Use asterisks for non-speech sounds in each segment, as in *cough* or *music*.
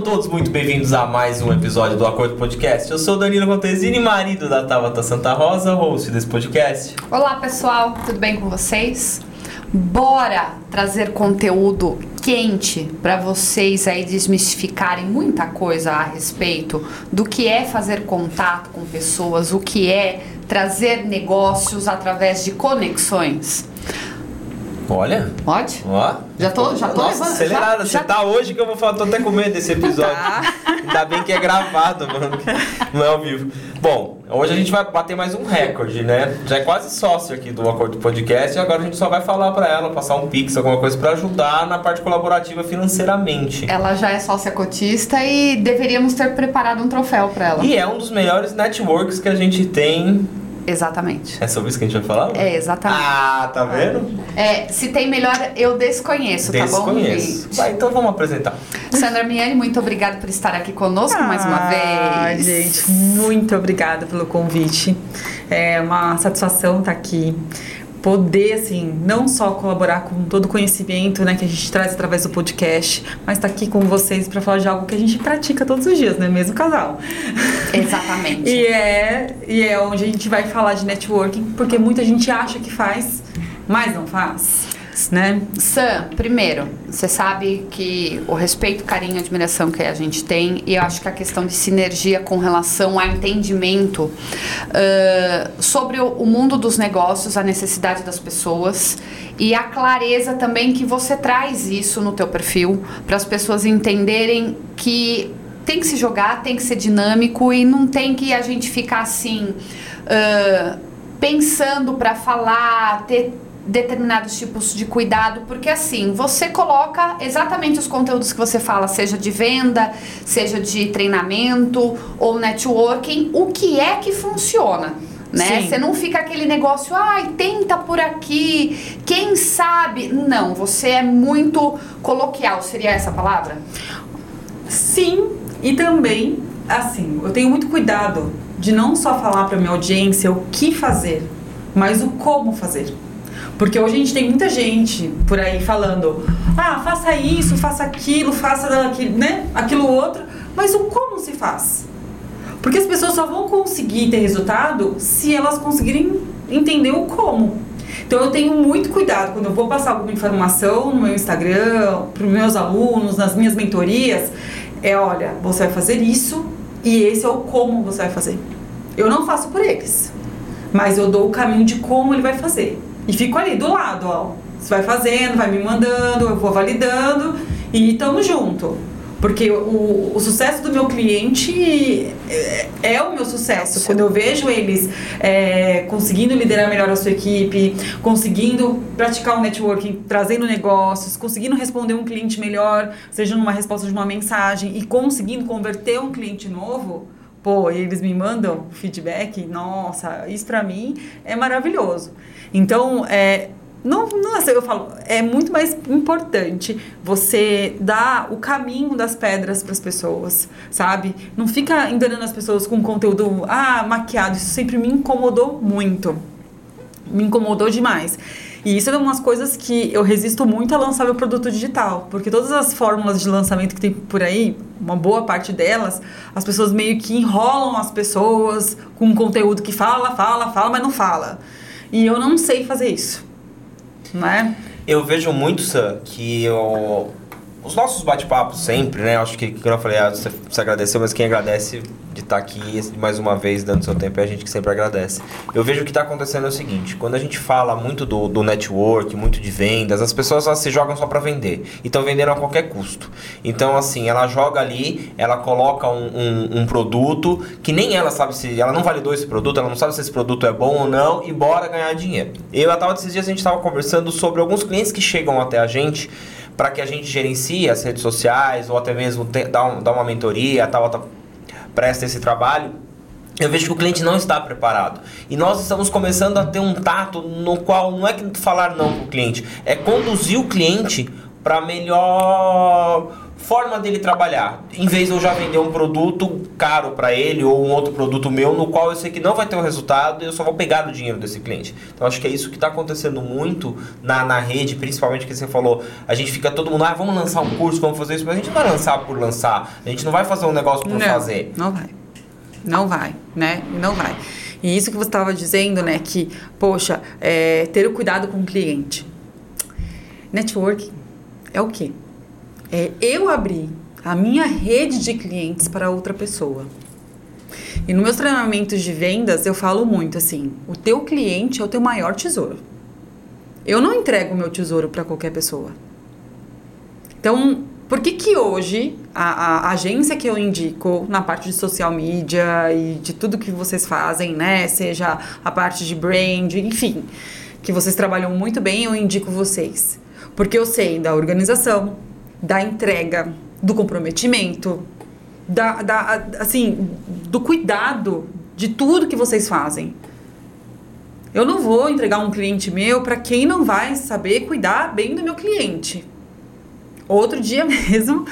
Sejam todos muito bem-vindos a mais um episódio do Acordo Podcast. Eu sou Danilo Contesini, marido da Tabata Santa Rosa, host desse podcast. Olá pessoal, tudo bem com vocês? Bora trazer conteúdo quente para vocês aí desmistificarem muita coisa a respeito do que é fazer contato com pessoas, o que é trazer negócios através de conexões. Olha. Pode? Ó. Já tô, já tô Nossa, levando. acelerada. já- Você tá hoje que eu vou falar, tô até com medo desse episódio. Tá. *laughs* Ainda bem que é gravado, mano. Não é ao vivo. Bom, hoje a gente vai bater mais um recorde, né? Já é quase sócio aqui do Acordo Podcast e agora a gente só vai falar pra ela, passar um pix, alguma coisa pra ajudar na parte colaborativa financeiramente. Ela já é sócia cotista e deveríamos ter preparado um troféu para ela. E é um dos melhores networks que a gente tem. Exatamente. É sobre isso que a gente vai falar? É, exatamente. Ah, tá vendo? É, se tem melhor, eu desconheço, tá bom? Desconheço. Vai, então vamos apresentar. Sandra Miani, muito obrigada por estar aqui conosco mais uma Ah, vez. gente, muito obrigada pelo convite. É uma satisfação estar aqui. Poder, assim, não só colaborar com todo o conhecimento né, que a gente traz através do podcast, mas estar aqui com vocês para falar de algo que a gente pratica todos os dias, né? Mesmo casal. Exatamente. *laughs* E é, e é onde a gente vai falar de networking, porque muita gente acha que faz, mas não faz, né? Sam, primeiro, você sabe que o respeito, carinho e admiração que a gente tem, e eu acho que a questão de sinergia com relação a entendimento ah, sobre o, o mundo dos negócios, a necessidade das pessoas e a clareza também que você traz isso no teu perfil para as pessoas entenderem que tem que se jogar, tem que ser dinâmico e não tem que a gente ficar assim ah, pensando para falar, ter determinados tipos de cuidado, porque assim, você coloca exatamente os conteúdos que você fala, seja de venda, seja de treinamento ou networking, o que é que funciona. Né? Sim. Você não fica aquele negócio, ai, tenta por aqui, quem sabe? Não, você é muito coloquial, seria essa palavra? Sim, e também, assim, eu tenho muito cuidado de não só falar para minha audiência o que fazer, mas o como fazer. Porque hoje a gente tem muita gente por aí falando: "Ah, faça isso, faça aquilo, faça aquilo, né? Aquilo outro", mas o como se faz? Porque as pessoas só vão conseguir ter resultado se elas conseguirem entender o como. Então eu tenho muito cuidado quando eu vou passar alguma informação no meu Instagram, para os meus alunos, nas minhas mentorias, é olha, você vai fazer isso e esse é o como você vai fazer. Eu não faço por eles, mas eu dou o caminho de como ele vai fazer. E fico ali do lado, ó. Você vai fazendo, vai me mandando, eu vou validando e tamo junto. Porque o, o sucesso do meu cliente é, é o meu sucesso. Quando eu vejo eles é, conseguindo liderar melhor a sua equipe, conseguindo praticar o networking, trazendo negócios, conseguindo responder um cliente melhor, seja numa resposta de uma mensagem, e conseguindo converter um cliente novo, pô, eles me mandam feedback, nossa, isso pra mim é maravilhoso. Então, é, não, não assim, eu falo, é muito mais importante você dar o caminho das pedras para as pessoas, sabe? Não fica enganando as pessoas com conteúdo ah, maquiado, isso sempre me incomodou muito. Me incomodou demais. E isso é umas coisas que eu resisto muito a lançar meu produto digital, porque todas as fórmulas de lançamento que tem por aí, uma boa parte delas, as pessoas meio que enrolam as pessoas com um conteúdo que fala, fala, fala, mas não fala. E eu não sei fazer isso né? Eu vejo muito, Sam, que o- os nossos bate-papos sempre, né? Acho que, como eu falei, ah, você, você agradeceu, mas quem agradece de estar aqui mais uma vez dando seu tempo é a gente que sempre agradece. Eu vejo que está acontecendo é o seguinte: quando a gente fala muito do, do network, muito de vendas, as pessoas elas se jogam só para vender e estão vendendo a qualquer custo. Então, assim, ela joga ali, ela coloca um, um- um produto que nem ela sabe se. Ela não validou esse produto, ela não sabe se esse produto é bom ou não e bora ganhar dinheiro. Eu e a Tava, esses dias a gente estava conversando sobre alguns clientes que chegam até a gente para que a gente gerencie as redes sociais ou até mesmo te, dar, um- dar uma mentoria, tal, tal, presta esse trabalho. Eu vejo que o cliente não está preparado. E nós estamos começando a ter um tato no qual não é que falar não para o cliente, é conduzir o cliente para melhor forma dele trabalhar. Em vez de eu já vender um produto caro para ele ou um outro produto meu no qual eu sei que não vai ter o um resultado e eu só vou pegar o dinheiro desse cliente. Então acho que é isso que está acontecendo muito na, na rede, principalmente que você falou. A gente fica todo mundo, ah, vamos lançar um curso, vamos fazer isso, mas a gente não vai lançar por lançar. A gente não vai fazer um negócio por não, fazer. Não vai. Não vai, né? Não vai. E isso que você estava dizendo, né? Que, poxa, é, ter o cuidado com o cliente. Networking é o quê? É eu abrir a minha rede de clientes para outra pessoa. E nos meus treinamentos de vendas eu falo muito assim: o teu cliente é o teu maior tesouro. Eu não entrego o meu tesouro para qualquer pessoa. Então, por que que hoje a, a, agência que eu indico na parte de social media e de tudo que vocês fazem, né, seja a parte de brand, enfim, que vocês trabalham muito bem, eu indico vocês. Porque eu sei da organização, da entrega, do comprometimento, da, da, assim, do cuidado de tudo que vocês fazem. Eu não vou entregar um cliente meu para quem não vai saber cuidar bem do meu cliente. Outro dia *laughs* mesmo,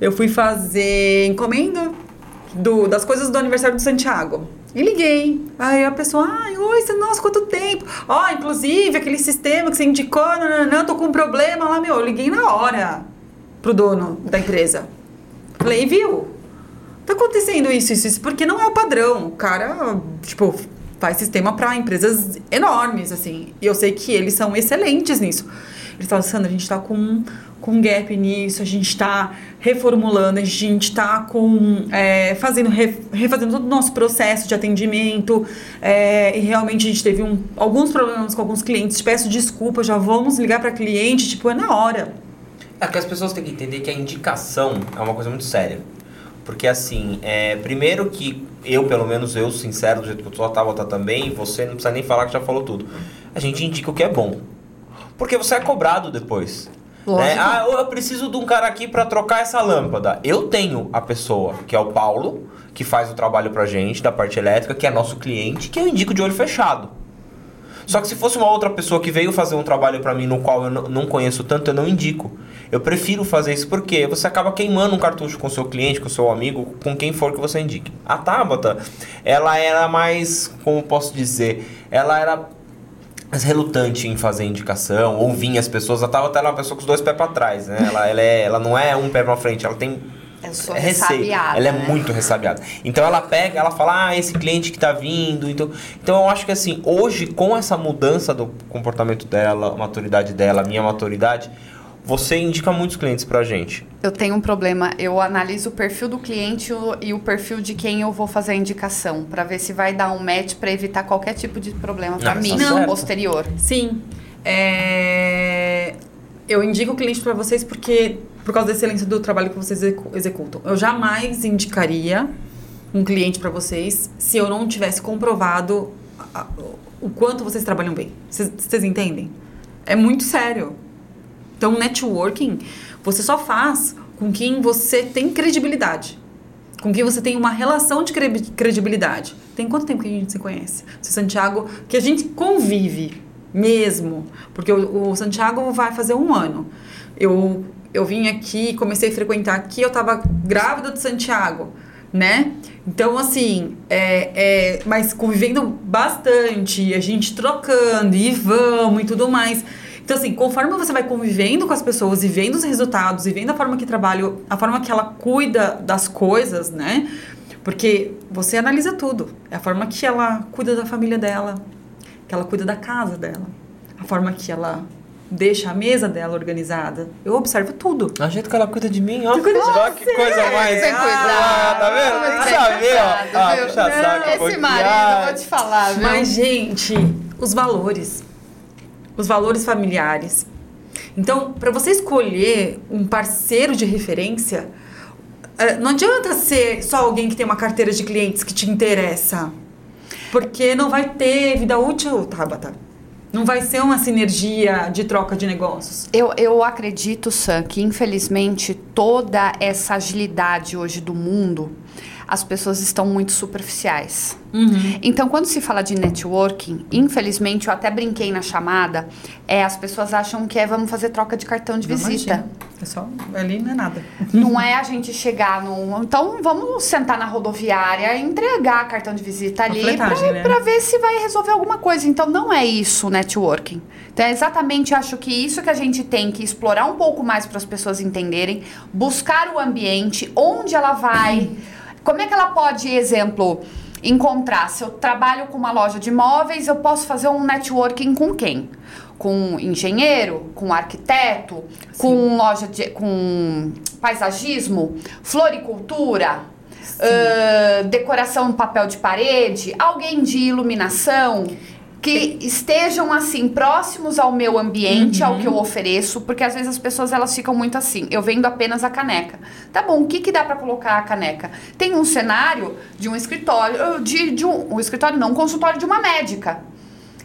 eu fui fazer encomenda do, das coisas do aniversário do Santiago. E liguei. Aí a pessoa, ai, oi, nossa, quanto tempo. Ó, oh, inclusive, aquele sistema que você indicou, não, não, não, tô com um problema lá, meu. Eu liguei na hora pro dono da empresa. Falei, viu? Tá acontecendo isso, isso, isso, porque não é o padrão. O cara, tipo, faz sistema para empresas enormes, assim. E eu sei que eles são excelentes nisso. Ele fala, Sandra, a gente tá com, com gap nisso, a gente tá reformulando, a gente tá com, é, fazendo, refazendo todo o nosso processo de atendimento. É, e realmente a gente teve um, alguns problemas com alguns clientes. Peço desculpa, já vamos ligar para cliente, tipo, é na hora. É que as pessoas têm que entender que a indicação é uma coisa muito séria. Porque assim, é, primeiro que eu, pelo menos eu, sincero, do jeito que eu sou, a Tabata também, você não precisa nem falar que já falou tudo. A gente indica o que é bom. Porque você é cobrado depois. Né? Ah, eu preciso de um cara aqui para trocar essa lâmpada. Eu tenho a pessoa, que é o Paulo, que faz o trabalho pra gente, da parte elétrica, que é nosso cliente, que eu indico de olho fechado. Só que se fosse uma outra pessoa que veio fazer um trabalho para mim no qual eu não conheço tanto, eu não indico. Eu prefiro fazer isso porque você acaba queimando um cartucho com seu cliente, com seu amigo, com quem for que você indique. A Tabata, ela era mais, como posso dizer, ela era mais relutante em fazer indicação, ouvir as pessoas. A Tabata era uma pessoa com os dois pés para trás, né? Ela, ela, é, ela não é um pé para frente, ela tem eu sou receio. Ela é né? muito ressabiada. Então ela pega, ela fala, ah, esse cliente que tá vindo. Então, então eu acho que assim, hoje, com essa mudança do comportamento dela, maturidade dela, minha maturidade, você indica muitos clientes pra gente. Eu tenho um problema. Eu analiso o perfil do cliente e o perfil de quem eu vou fazer a indicação. para ver se vai dar um match para evitar qualquer tipo de problema para mim tá no posterior. Sim. É... Eu indico o cliente para vocês porque por causa da excelência do trabalho que vocês executam. Eu jamais indicaria um cliente para vocês se eu não tivesse comprovado o quanto vocês trabalham bem. Vocês entendem? É muito sério. Então, networking, você só faz com quem você tem credibilidade. Com quem você tem uma relação de credibilidade. Tem quanto tempo que a gente se conhece? Se Santiago, que a gente convive mesmo. Porque o, o Santiago vai fazer um ano. Eu, eu vim aqui, comecei a frequentar aqui, eu estava grávida do Santiago, né? Então, assim, é, é, mas convivendo bastante, a gente trocando e vamos e tudo mais. Então, assim, conforme você vai convivendo com as pessoas e vendo os resultados e vendo a forma que trabalha, a forma que ela cuida das coisas, né? Porque você analisa tudo. É a forma que ela cuida da família dela, que ela cuida da casa dela, a forma que ela deixa a mesa dela organizada. Eu observo tudo. A jeito que ela cuida de mim, ó. Cuida de ó, que coisa mais. Tem ah, tá vendo? Tem que saber, ó. Ah, puxa saco. Esse marido, vou te falar, viu? Mas, gente, os valores os valores familiares. Então, para você escolher um parceiro de referência, eh, não adianta ser só alguém que tem uma carteira de clientes que te interessa. Porque não vai ter vida útil, Tabata. Não vai ser uma sinergia de troca de negócios. Eu, eu acredito, Sam, que infelizmente toda essa agilidade hoje do mundo as pessoas estão muito superficiais. Uhum. Então, quando se fala de networking, infelizmente, eu até brinquei na chamada, é, as pessoas acham que é vamos fazer troca de cartão de Não visita. Imagina. É só, ali não é nada. Não é a gente chegar num. Então vamos sentar na rodoviária, entregar cartão de visita ali pra, né? ver se vai resolver alguma coisa. Então não é isso o networking. Então é exatamente acho que isso que a gente tem que explorar um pouco mais para as pessoas entenderem, buscar o ambiente, onde ela vai, como é que ela pode, exemplo, encontrar. Se eu trabalho com uma loja de imóveis, eu posso fazer um networking com quem? Com engenheiro, com arquiteto, com loja de. com paisagismo, floricultura, ãh, decoração em papel de parede, alguém de iluminação. Que estejam assim próximos ao meu ambiente, ao que eu ofereço, porque às vezes as pessoas elas ficam muito assim. Eu vendo apenas a caneca. Tá bom, o que, que dá para colocar a caneca? Tem um cenário de um escritório, de, de um, um escritório não, um consultório de uma médica.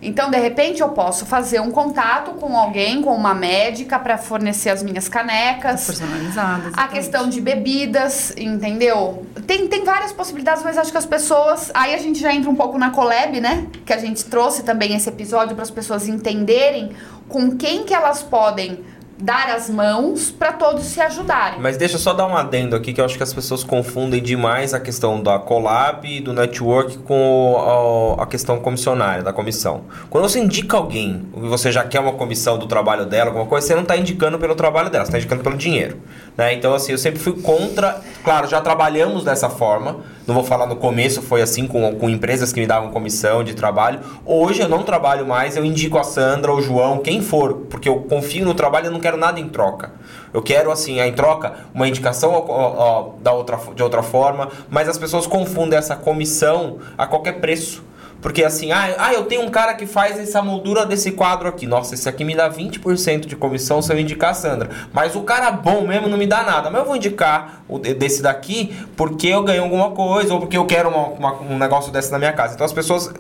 Então, de repente, eu posso fazer um contato com alguém, com uma médica, para fornecer as minhas canecas. Personalizadas. A questão de bebidas, entendeu? Tem, tem várias possibilidades, mas acho que as pessoas. Aí a gente já entra um pouco na Collab, né? Que a gente trouxe também esse episódio para as pessoas entenderem com quem que elas podem dar as mãos para todos se ajudarem. Mas deixa eu só dar um adendo aqui que eu acho que as pessoas confundem demais a questão da collab e do network com a, questão comissionária, da comissão. Quando você indica alguém você já quer uma comissão do trabalho dela, alguma coisa, você não está indicando pelo trabalho dela, você está indicando pelo dinheiro. Né? Então, assim, eu sempre fui contra. Claro, já trabalhamos dessa forma. Não vou falar no começo, foi assim com, com empresas que me davam comissão de trabalho. Hoje eu não trabalho mais, eu indico a Sandra ou o João, quem for, porque eu confio no trabalho e não quero nada em troca. Eu quero, assim, em troca, uma indicação ó, ó, da outra, de outra forma, mas as pessoas confundem essa comissão a qualquer preço. Porque assim, ah, ah, eu tenho um cara que faz essa moldura desse quadro aqui. Nossa, esse aqui me dá 20% de comissão se eu indicar a Sandra. Mas o cara bom mesmo não me dá nada. Mas eu vou indicar o de- desse daqui porque eu ganho alguma coisa ou porque eu quero uma- uma- um negócio desse na minha casa. Então as pessoas.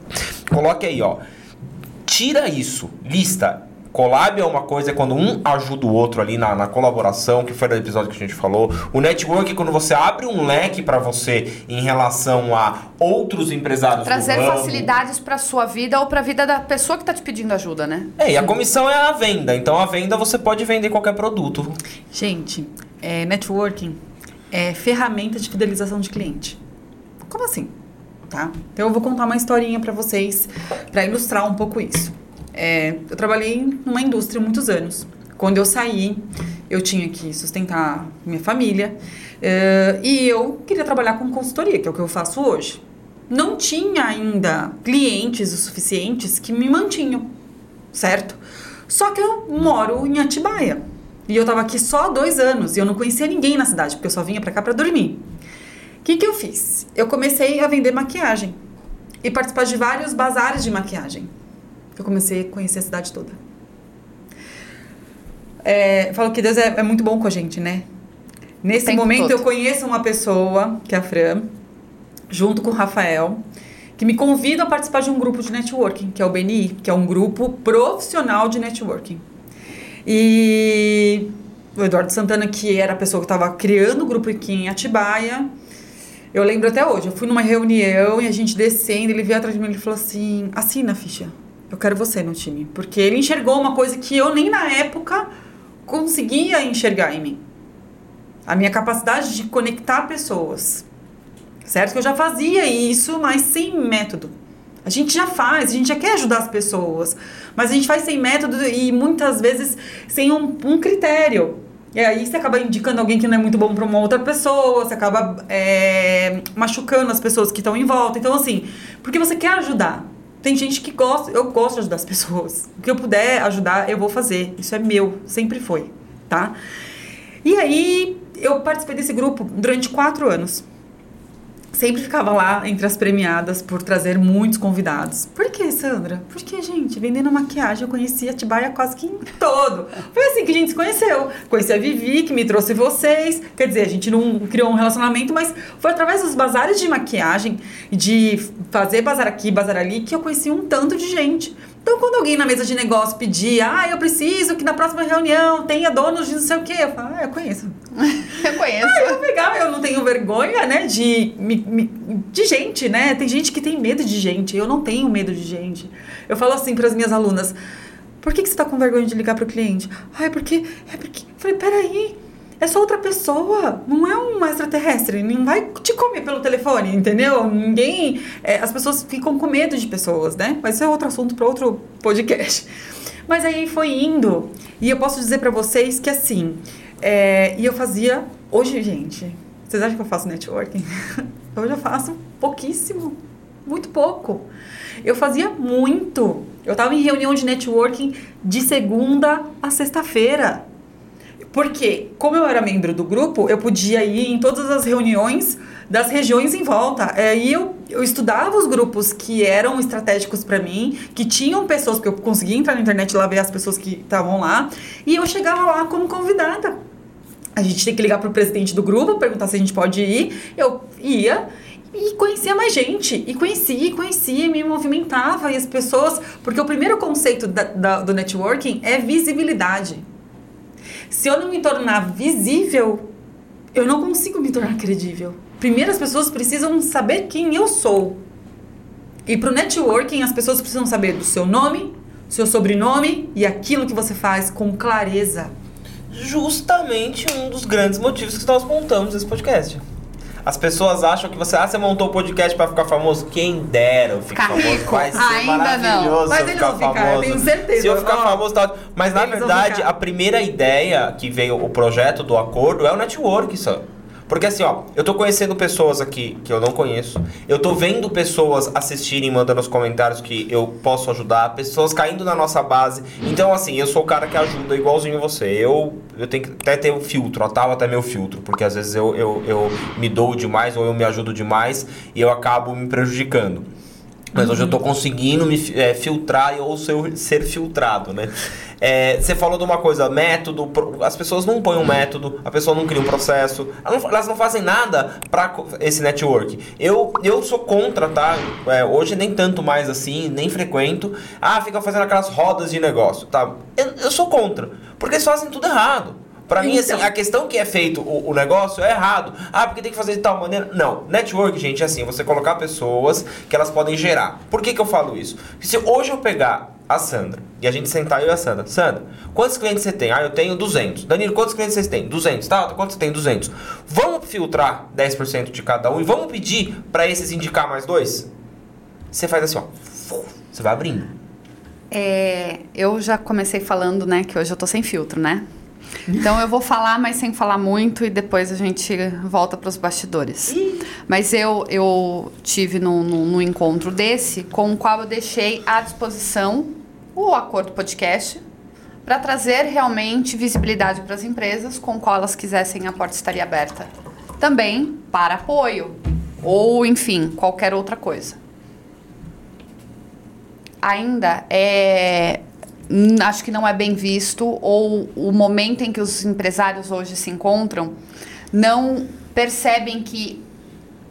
Coloque aí, ó. Tira isso. Lista. Collab é uma coisa é quando um ajuda o outro ali na, na colaboração, que foi no episódio que a gente falou. O network é quando você abre um leque para você em relação a outros empresários Trazer do ramo. facilidades para sua vida ou para a vida da pessoa que tá te pedindo ajuda, né? É, e a comissão é a venda. Então a venda você pode vender qualquer produto. Gente, é, networking é ferramenta de fidelização de cliente. Como assim? Tá? Então eu vou contar uma historinha pra vocês pra ilustrar um pouco isso. É, eu trabalhei numa indústria muitos anos. Quando eu saí, eu tinha que sustentar minha família é, e eu queria trabalhar com consultoria, que é o que eu faço hoje. Não tinha ainda clientes o suficientes que me mantinham, certo? Só que eu moro em Atibaia. E eu tava aqui só dois anos e eu não conhecia ninguém na cidade, porque eu só vinha pra cá pra dormir. O que, que eu fiz? Eu comecei a vender maquiagem e participar de vários bazares de maquiagem. Eu comecei a conhecer a cidade toda. É, falo que Deus é, é muito bom com a gente, né? Nesse momento todo. eu conheço uma pessoa, que é a Fran, junto com o Rafael, que me convida a participar de um grupo de networking, que é o BNI, que é um grupo profissional de networking. E o Eduardo Santana, que era a pessoa que estava criando o grupo aqui em Atibaia, eu lembro até hoje, eu fui numa reunião e a gente descendo, ele veio atrás de mim e falou assim: assina a ficha, eu quero você no time. Porque ele enxergou uma coisa que eu nem na época conseguia enxergar em mim. A minha capacidade de conectar pessoas. Certo? Que eu já fazia isso, mas sem método. A gente já faz, a gente já quer ajudar as pessoas, mas a gente faz sem método e muitas vezes sem um, um critério. E aí você acaba indicando alguém que não é muito bom para uma outra pessoa, você acaba é, machucando as pessoas que estão em volta. Então, assim, porque você quer ajudar. Tem gente que gosta, eu gosto de ajudar as pessoas. O que eu puder ajudar, eu vou fazer. Isso é meu, sempre foi, tá? E aí, eu participei desse grupo durante quatro anos. Sempre ficava lá entre as premiadas por trazer muitos convidados. Por que, Sandra? Porque, gente, vendendo maquiagem, eu conheci a Tibaia quase que em todo. Foi assim que a gente se conheceu. Conheci a Vivi, que me trouxe vocês. Quer dizer, a gente não criou um relacionamento, mas foi através dos bazares de maquiagem, de fazer bazar aqui, bazar ali, que eu conheci um tanto de gente. Então, quando alguém na mesa de negócio pedia, ah, eu preciso que na próxima reunião tenha donos de não sei o quê, eu falo, ah, eu conheço. *laughs* Eu conheço. Ah, eu pegar, eu não tenho vergonha, né, de, me- me- de gente, né? Tem gente que tem medo de gente, eu não tenho medo de gente. Eu falo assim para as minhas alunas, por que, que você tá com vergonha de ligar pro cliente? Ah, é porque, é porque... Eu falei, peraí, é só outra pessoa, não é um extraterrestre, não vai te comer pelo telefone, entendeu? Ninguém. é, as pessoas ficam com medo de pessoas, né? Mas isso é outro assunto para outro podcast. Mas aí foi indo, e eu posso dizer para vocês que assim, é, e eu fazia. Hoje, gente, vocês acham que eu faço networking? Hoje *laughs* eu faço pouquíssimo, muito pouco. Eu fazia muito. Eu estava em reunião de networking de segunda a sexta-feira. Porque, como eu era membro do grupo, eu podia ir em todas as reuniões das regiões em volta. Aí eu, eu estudava os grupos que eram estratégicos para mim, que tinham pessoas, porque eu conseguia entrar na internet e lá ver as pessoas que estavam lá, e eu chegava lá como convidada. A gente tem que ligar pro presidente do grupo, perguntar se a gente pode ir. Eu ia e conhecia mais gente. E conhecia, conhecia, me movimentava. E as pessoas. Porque o primeiro conceito da, da, do networking é visibilidade. Se eu não me tornar visível, eu não consigo me tornar credível. Primeiro, as pessoas precisam saber quem eu sou. E pro networking, as pessoas precisam saber do seu nome, seu sobrenome e aquilo que você faz com clareza. Justamente um dos grandes motivos que nós montamos esse podcast. As pessoas acham que você, ah, você montou o podcast pra ficar famoso. Quem dera eu ficar famoso. rico. Vai ser Ainda maravilhoso não. Mas eu ficar ficar, famoso. eu tenho certeza. Se eu ficar famoso, tá. Mas na eles verdade, a primeira ideia que veio o projeto do acordo é o network, só. Porque assim, ó, eu tô conhecendo pessoas aqui que eu não conheço. Eu tô vendo pessoas assistirem, mandando os comentários que eu posso ajudar, pessoas caindo na nossa base. Então, assim, eu sou o cara que ajuda igualzinho você. Eu, eu tenho que até ter um filtro, ó, tal até meu filtro, porque às vezes eu, eu, eu me dou demais ou eu me ajudo demais e eu acabo me prejudicando. Mas hoje eu tô conseguindo me é, filtrar ou ser, ser filtrado, né? É, você falou de uma coisa, método, as pessoas não põem um método, a pessoa não cria um processo, elas não, elas não fazem nada para esse network. Eu, eu sou contra, tá? É, hoje nem tanto mais assim, nem frequento. Ah, fica fazendo aquelas rodas de negócio, tá? Eu, eu sou contra, porque eles fazem tudo errado. Pra mim, assim, Então. a questão que é feito o, o negócio é errado. Ah, porque tem que fazer de tal maneira. Não. Network, gente, é assim, você colocar pessoas que elas podem gerar. Por que, que eu falo isso? Porque se hoje eu pegar a Sandra e a gente sentar eu e a Sandra. Sandra, quantos clientes você tem? Ah, eu tenho 200. Danilo, quantos clientes vocês têm? 200. Tá, quantos você tem? 200. Vamos filtrar 10% de cada um e vamos pedir pra esses indicar mais dois? Você faz assim, ó. Você vai abrindo. É, eu já comecei falando, né, que hoje eu tô sem filtro, né? Então eu vou falar, mas sem falar muito e depois a gente volta para os bastidores. Mas eu, eu tive num, num, num encontro desse com o qual eu deixei à disposição o Acordo Podcast para trazer realmente visibilidade para as empresas com qual elas quisessem a porta estaria aberta. Também para apoio ou, enfim, qualquer outra coisa ainda é acho que não é bem visto ou o momento em que os empresários hoje se encontram não percebem que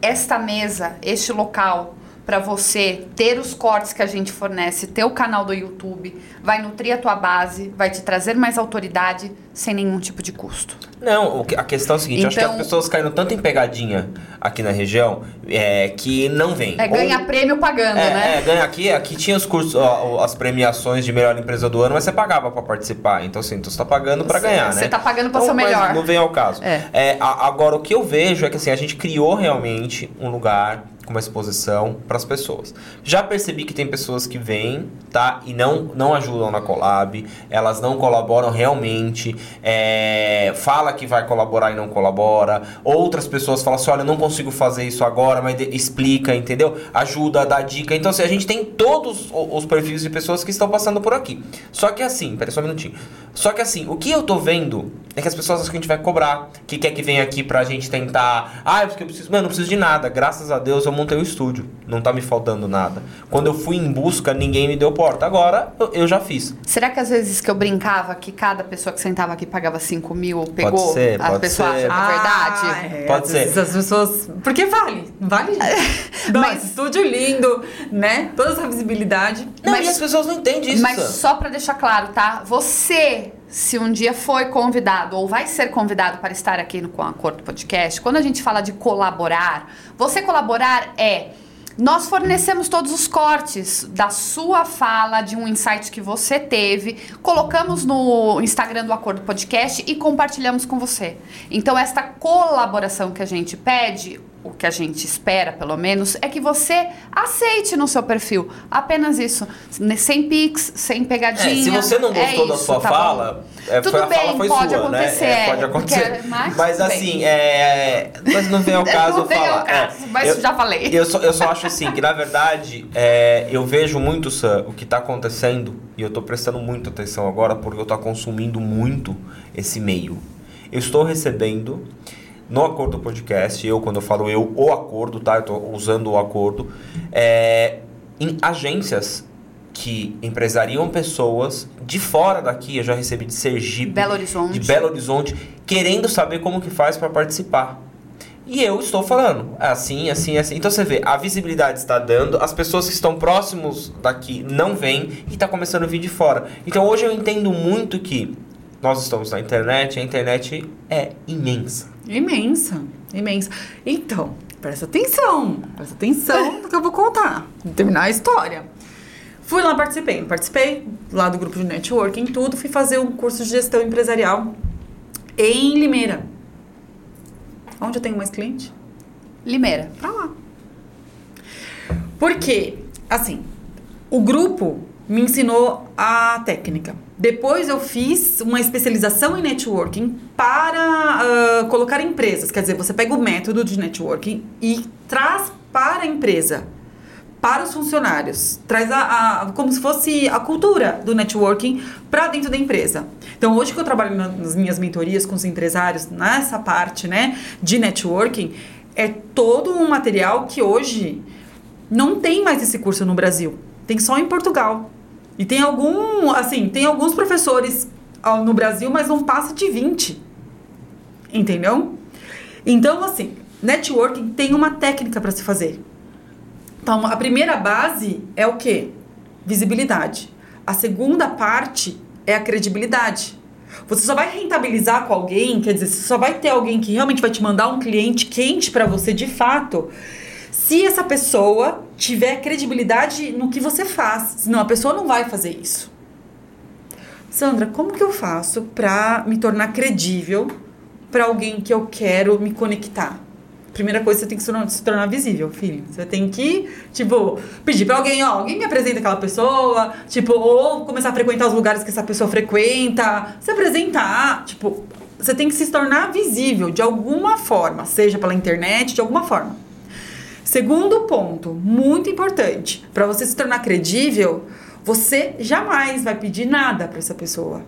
esta mesa, este local para você ter os cortes que a gente fornece, ter o canal do YouTube, vai nutrir a tua base, vai te trazer mais autoridade sem nenhum tipo de custo. Não, a questão é a seguinte, eu acho que as Então- pessoas caíram tanto em pegadinha aqui na região é, que não vem. É ganhar Ou- prêmio pagando, é, né? é, ganha aqui, aqui tinha os cursos, ó, as premiações de melhor empresa do ano, mas você pagava pra participar. Então, assim, então você tá pagando pra Você- ganhar, você né? tá pagando pra Então, ser o mas melhor. Não vem ao caso. É. a- agora, o que eu vejo é que assim, a gente criou realmente um lugar com uma exposição para as pessoas. Já percebi que tem pessoas que vêm, tá? E não, não ajudam na collab, elas não colaboram realmente, é, fala que vai colaborar e não colabora. Outras pessoas falam assim, olha, eu não consigo fazer isso agora, mas explica, entendeu? Ajuda, dá dica. Então, assim, a gente tem todos os perfis de pessoas que estão passando por aqui. Só que assim, peraí só um minutinho. Só que assim, o que eu tô vendo é que as pessoas acham que a gente vai cobrar, que quer que venha aqui pra gente tentar. Ah, é porque eu preciso. Mano, não preciso de nada. Graças a Deus eu montei o estúdio. Não tá me faltando nada. Quando eu fui em busca, ninguém me deu porta. Agora eu, eu já fiz. Será que às vezes que eu brincava que cada pessoa que sentava aqui pagava 5 mil, pegou? ser, a pode pessoa ser. acha que verdade? Ah, é, Pode às ser. vezes As pessoas. Porque vale, vale. *laughs* Mas- estúdio lindo, né? Toda essa visibilidade. Não, Mas- e as pessoas não entendem isso. Mas só pra deixar claro, tá? Você, se um dia foi convidado ou vai ser convidado para estar aqui no Com Acordo Podcast, quando a gente fala de colaborar, você colaborar é Nós fornecemos todos os cortes da sua fala, de um insight que você teve, colocamos no Instagram do Acordo Podcast e compartilhamos com você. Então, esta colaboração que a gente pede, o que a gente espera, pelo menos, é que você aceite no seu perfil. Apenas isso. Sem pix, sem pegadinha. É, se você não É gostou da isso, sua tá fala, é, Tudo foi, a bem, fala foi pode sua, acontecer, né? É, pode é, acontecer. mas mas assim, é, mas não vem ao *laughs* caso Não vem ao falar. caso, é, mas já falei. Eu só, eu só acho assim, que na verdade, é, eu vejo muito, Sam, o que tá acontecendo, e eu tô prestando muita atenção agora, porque eu tô consumindo muito esse meio. Eu estou recebendo no Acordo Podcast, eu, quando eu falo eu, o acordo, tá? Eu tô usando o acordo, é, em agências que empresariam pessoas de fora daqui, eu já recebi de Sergipe, Belo Horizonte. de Belo Horizonte, querendo saber como que faz para participar. E eu estou falando, assim, assim, assim. Então você vê, a visibilidade está dando, as pessoas que estão próximos daqui não vêm e está começando a vir de fora. Então hoje eu entendo muito que nós estamos na internet, a internet é imensa. Imensa, imensa. Então, presta atenção, presta atenção no que eu vou contar. Vou terminar a história. Fui lá, participei. Participei lá do grupo de networking, tudo. Fui fazer um curso de gestão empresarial em Limeira. Onde eu tenho mais cliente? Limeira. Pra lá. Porque, assim, o grupo me ensinou a técnica. Depois eu fiz uma especialização em networking para ah, colocar empresas. Quer dizer, você pega o método de networking e traz para a empresa, para os funcionários. Traz a, a- como se fosse a cultura do networking para dentro da empresa. Então, hoje que eu trabalho na- nas minhas mentorias com os empresários, nessa parte né, de networking, é todo um material que hoje não tem mais esse curso no Brasil. Tem só em Portugal. E tem algum, assim, tem alguns professores no Brasil, mas não passa de 20. Entendeu? Então, assim, networking tem uma técnica para se fazer. Então, a primeira base é o quê? Visibilidade. A segunda parte é a credibilidade. Você só vai rentabilizar com alguém, quer dizer, você só vai ter alguém que realmente vai te mandar um cliente quente para você de fato, se essa pessoa tiver credibilidade no que você faz. Senão a pessoa não vai fazer isso. Sandra, como que eu faço para me tornar credível para alguém que eu quero me conectar? Primeira coisa, você tem que se tornar, se tornar visível, filho. Você tem que, tipo, pedir pra alguém, ó, alguém me apresenta aquela pessoa, tipo, ou começar a frequentar os lugares que essa pessoa frequenta, se apresentar, tipo, você tem que se tornar visível de alguma forma, seja pela internet, de alguma forma. Segundo ponto, muito importante, para você se tornar credível, você jamais vai pedir nada para essa pessoa.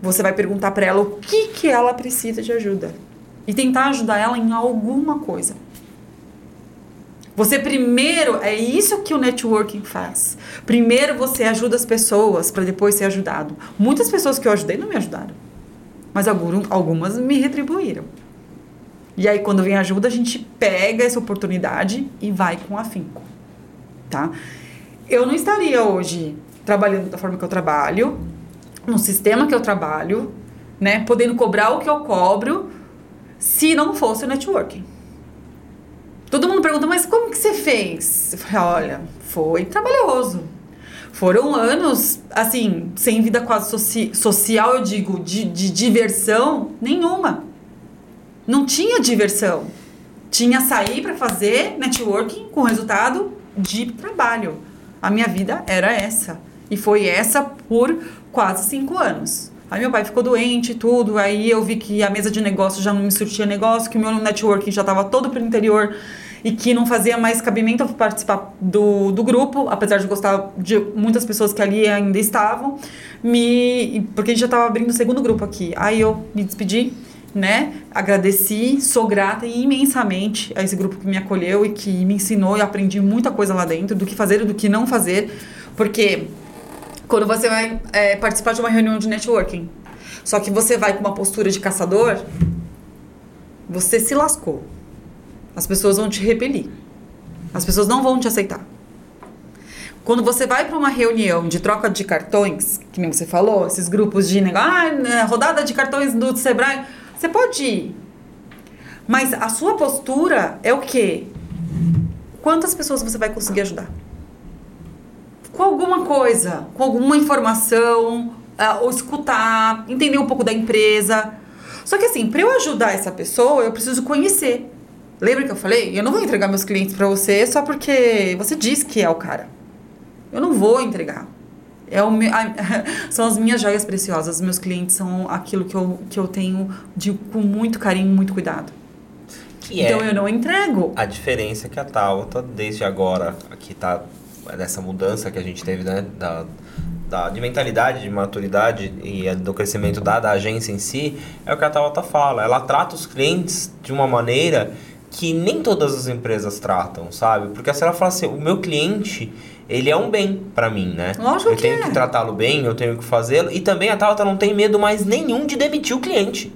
Você vai perguntar para ela o que que ela precisa de ajuda e tentar ajudar ela em alguma coisa. Você primeiro, é isso que o networking faz. Primeiro você ajuda as pessoas para depois ser ajudado. Muitas pessoas que eu ajudei não me ajudaram, mas algum- algumas me retribuíram. E aí, quando vem ajuda, a gente pega essa oportunidade e vai com afinco, tá? Eu não estaria hoje trabalhando da forma que eu trabalho, no sistema que eu trabalho, né? Podendo cobrar o que eu cobro, se não fosse o networking. Todo mundo pergunta, mas como que você fez? Eu falei, olha, foi trabalhoso. Foram anos, assim, sem vida quase soci- social, eu digo, de, de diversão nenhuma. Não tinha diversão. Tinha sair para fazer networking com resultado de trabalho. A minha vida era essa. E foi essa por quase cinco anos. Aí meu pai ficou doente e tudo. Aí eu vi que a mesa de negócio já não me surtia negócio, que o meu networking já estava todo pro interior e que não fazia mais cabimento participar do, do grupo, apesar de gostar de muitas pessoas que ali ainda estavam, me porque a gente já estava abrindo o segundo grupo aqui. Aí eu me despedi, né? Agradeci, sou grata imensamente a esse grupo que me acolheu e que me ensinou e aprendi muita coisa lá dentro, do que fazer e do que não fazer, porque quando você vai é, participar de uma reunião de networking, só que você vai com uma postura de caçador, você se lascou. As pessoas vão te repelir. As pessoas não vão te aceitar. Quando você vai para uma reunião de troca de cartões, que nem você falou, esses grupos de negócio, ah, né, rodada de cartões do Sebrae, você pode ir. Mas a sua postura é o quê? quantas pessoas você vai conseguir ajudar? Com alguma coisa, com alguma informação, uh, ou escutar, entender um pouco da empresa. Só que assim, para eu ajudar essa pessoa, eu preciso conhecer. Lembra que eu falei? Eu não vou entregar meus clientes para você só porque você disse que é o cara. Eu não vou entregar. É o meu, a, *laughs* são as minhas joias preciosas. Os meus clientes são aquilo que eu, que eu tenho de, com muito carinho, muito cuidado. Que então é eu não entrego. A diferença é que a Tauta, desde agora, aqui tá nessa mudança que a gente teve, né? Da, da, de mentalidade, de maturidade e do crescimento da, da agência em si, é o que a Tauta fala. Ela trata os clientes de uma maneira que nem todas as empresas tratam, sabe? Porque se ela fala assim, o meu cliente, ele é um bem para mim, né? Lógico eu que tenho é. que tratá-lo bem, eu tenho que fazê-lo. E também a Tauta não tem medo mais nenhum de demitir o cliente.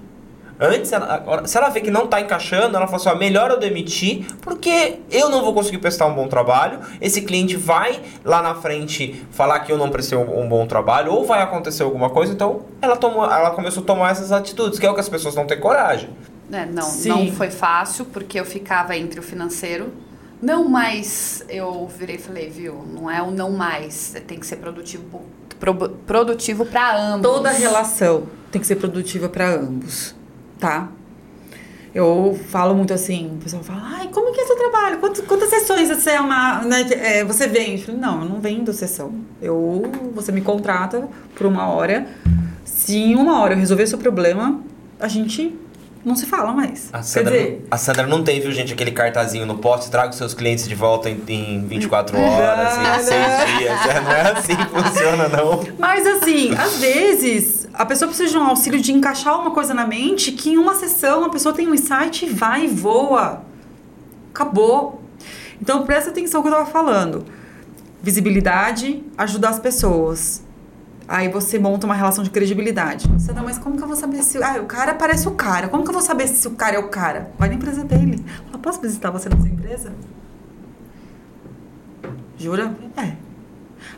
Antes, ela, se ela vê que não está encaixando, ela fala assim: ó, melhor eu demitir, porque eu não vou conseguir prestar um bom trabalho. Esse cliente vai lá na frente falar que eu não prestei um, um bom trabalho, ou vai acontecer alguma coisa. Então, ela, tomou, ela começou a tomar essas atitudes, que é o que as pessoas não têm coragem. É, não, não foi fácil, porque eu ficava entre o financeiro. Não mais, eu virei e falei, viu, não é o não mais, tem que ser produtivo, pro, produtivo para ambos. Toda relação tem que ser produtiva para ambos tá? Eu falo muito assim, o pessoal fala, ai, como que é seu trabalho? Quantas, quantas sessões você é uma. Né, é, você vende? Eu falo, não, eu não vendo sessão. Eu, você me contrata por uma hora. Se em uma hora eu resolver seu problema, a gente não se fala mais. A Sandra, dizer, a Sandra não tem, viu, gente, aquele cartazinho no poste, traga os seus clientes de volta em, em 24 *laughs* horas, em 6 dias. É, não é assim que funciona, não. Mas assim, às vezes a pessoa precisa de um auxílio de encaixar uma coisa na mente que em uma sessão a pessoa tem um insight e vai e voa. Acabou. Então presta atenção no que eu estava falando. Visibilidade, ajudar as pessoas. Aí você monta uma relação de credibilidade. Você não, mas como que eu vou saber se. Ah, o cara parece o cara. Como que eu vou saber se o cara é o cara? Vai na empresa dele. Fala, posso visitar você na sua empresa? Jura? É.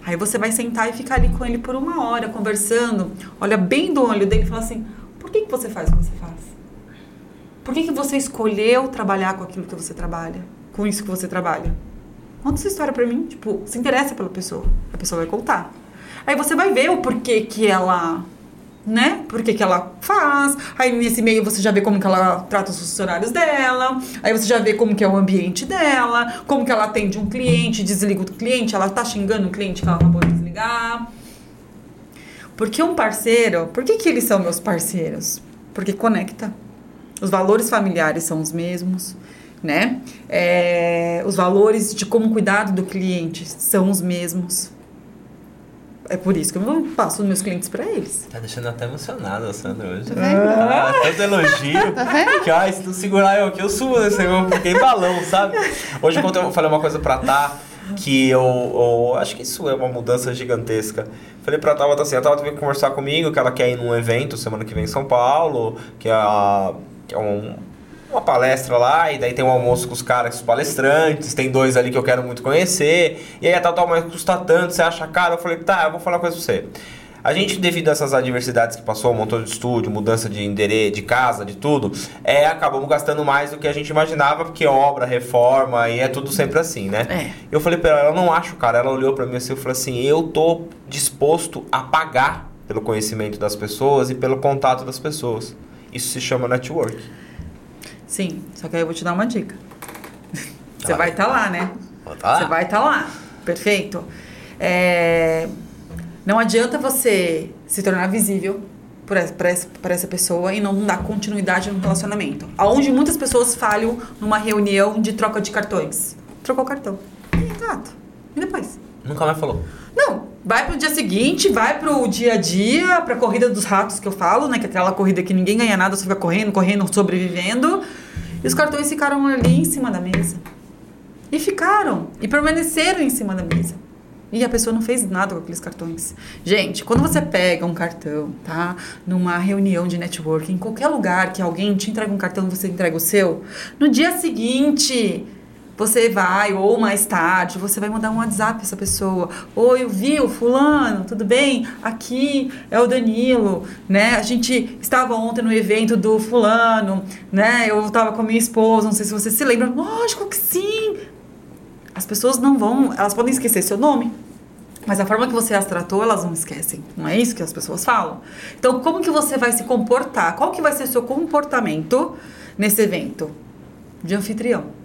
Aí você vai sentar e ficar ali com ele por uma hora, conversando. Olha bem do olho dele e fala assim: por que, que você faz o que você faz? Por que, que você escolheu trabalhar com aquilo que você trabalha? Com isso que você trabalha? Conta essa história pra mim. Tipo, se interessa pela pessoa. A pessoa vai contar. Aí você vai ver o porquê que ela né? Por que, ela faz. Aí nesse meio você já vê como que ela trata os funcionários dela. Aí você já vê como que é o ambiente dela, como que ela atende um cliente, desliga o cliente, ela tá xingando o cliente que ela acabou de desligar. Porque um parceiro, por que, que eles são meus parceiros? Porque conecta. Os valores familiares são os mesmos, né? É, os valores de como cuidar do cliente são os mesmos. É por isso que eu passo os meus clientes para eles. Tá deixando até emocionada, Sandra, hoje. Tá vendo? Ah, tanto elogio. Tá vendo? Que, ai, se tu segurar eu aqui, eu subo nesse negócio, porque em balão, sabe? Hoje, quando eu falei uma coisa pra Tá, que eu, eu, acho que isso é uma mudança gigantesca. Falei pra Tava assim, a Tava veio conversar comigo, que ela quer ir num evento semana que vem em São Paulo, que é, a, que é um uma palestra lá, e daí tem um almoço com os caras, os palestrantes, tem dois ali que eu quero muito conhecer, e aí a tal, tal, mas custa tanto, você acha caro? Eu falei, tá, eu vou falar uma coisa pra você. A gente, devido a essas adversidades que passou, montão de estúdio, mudança de endereço, de casa, de tudo, é, acabamos gastando mais do que a gente imaginava, porque obra, reforma, e é tudo sempre assim, né? É. Eu falei pra ela, eu não acho, cara. Ela olhou pra mim assim e falou assim, eu tô disposto a pagar pelo conhecimento das pessoas e pelo contato das pessoas. Isso se chama network. Sim, só que aí eu vou te dar uma dica. Você vai estar tá lá, né? Tá você vai estar tá lá. Perfeito. É... Não adianta você se tornar visível para essa, essa pessoa e não dar continuidade no relacionamento. Aonde muitas pessoas falham numa reunião de troca de cartões. Trocou o cartão. Exato. E depois? Nunca mais falou. Não, vai pro dia seguinte, vai pro dia a dia, pra corrida dos ratos que eu falo, né? Que é aquela corrida que ninguém ganha nada, só fica correndo, correndo, sobrevivendo. E os cartões ficaram ali em cima da mesa. E ficaram. E permaneceram em cima da mesa. E a pessoa não fez nada com aqueles cartões. Gente, quando você pega um cartão, tá? Numa reunião de networking, em qualquer lugar que alguém te entrega um cartão você entrega o seu, no dia seguinte, você vai, ou mais tarde, você vai mandar um WhatsApp essa pessoa. Oi, eu vi o fulano, tudo bem? Aqui é o Danilo, né? A gente estava ontem no evento do fulano, né? Eu estava com a minha esposa, não sei se você se lembra. Lógico que sim! As pessoas não vão, elas podem esquecer seu nome, mas a forma que você as tratou, elas não esquecem. Não é isso que as pessoas falam. Então, como que você vai se comportar? Qual que vai ser o seu comportamento nesse evento? De anfitrião.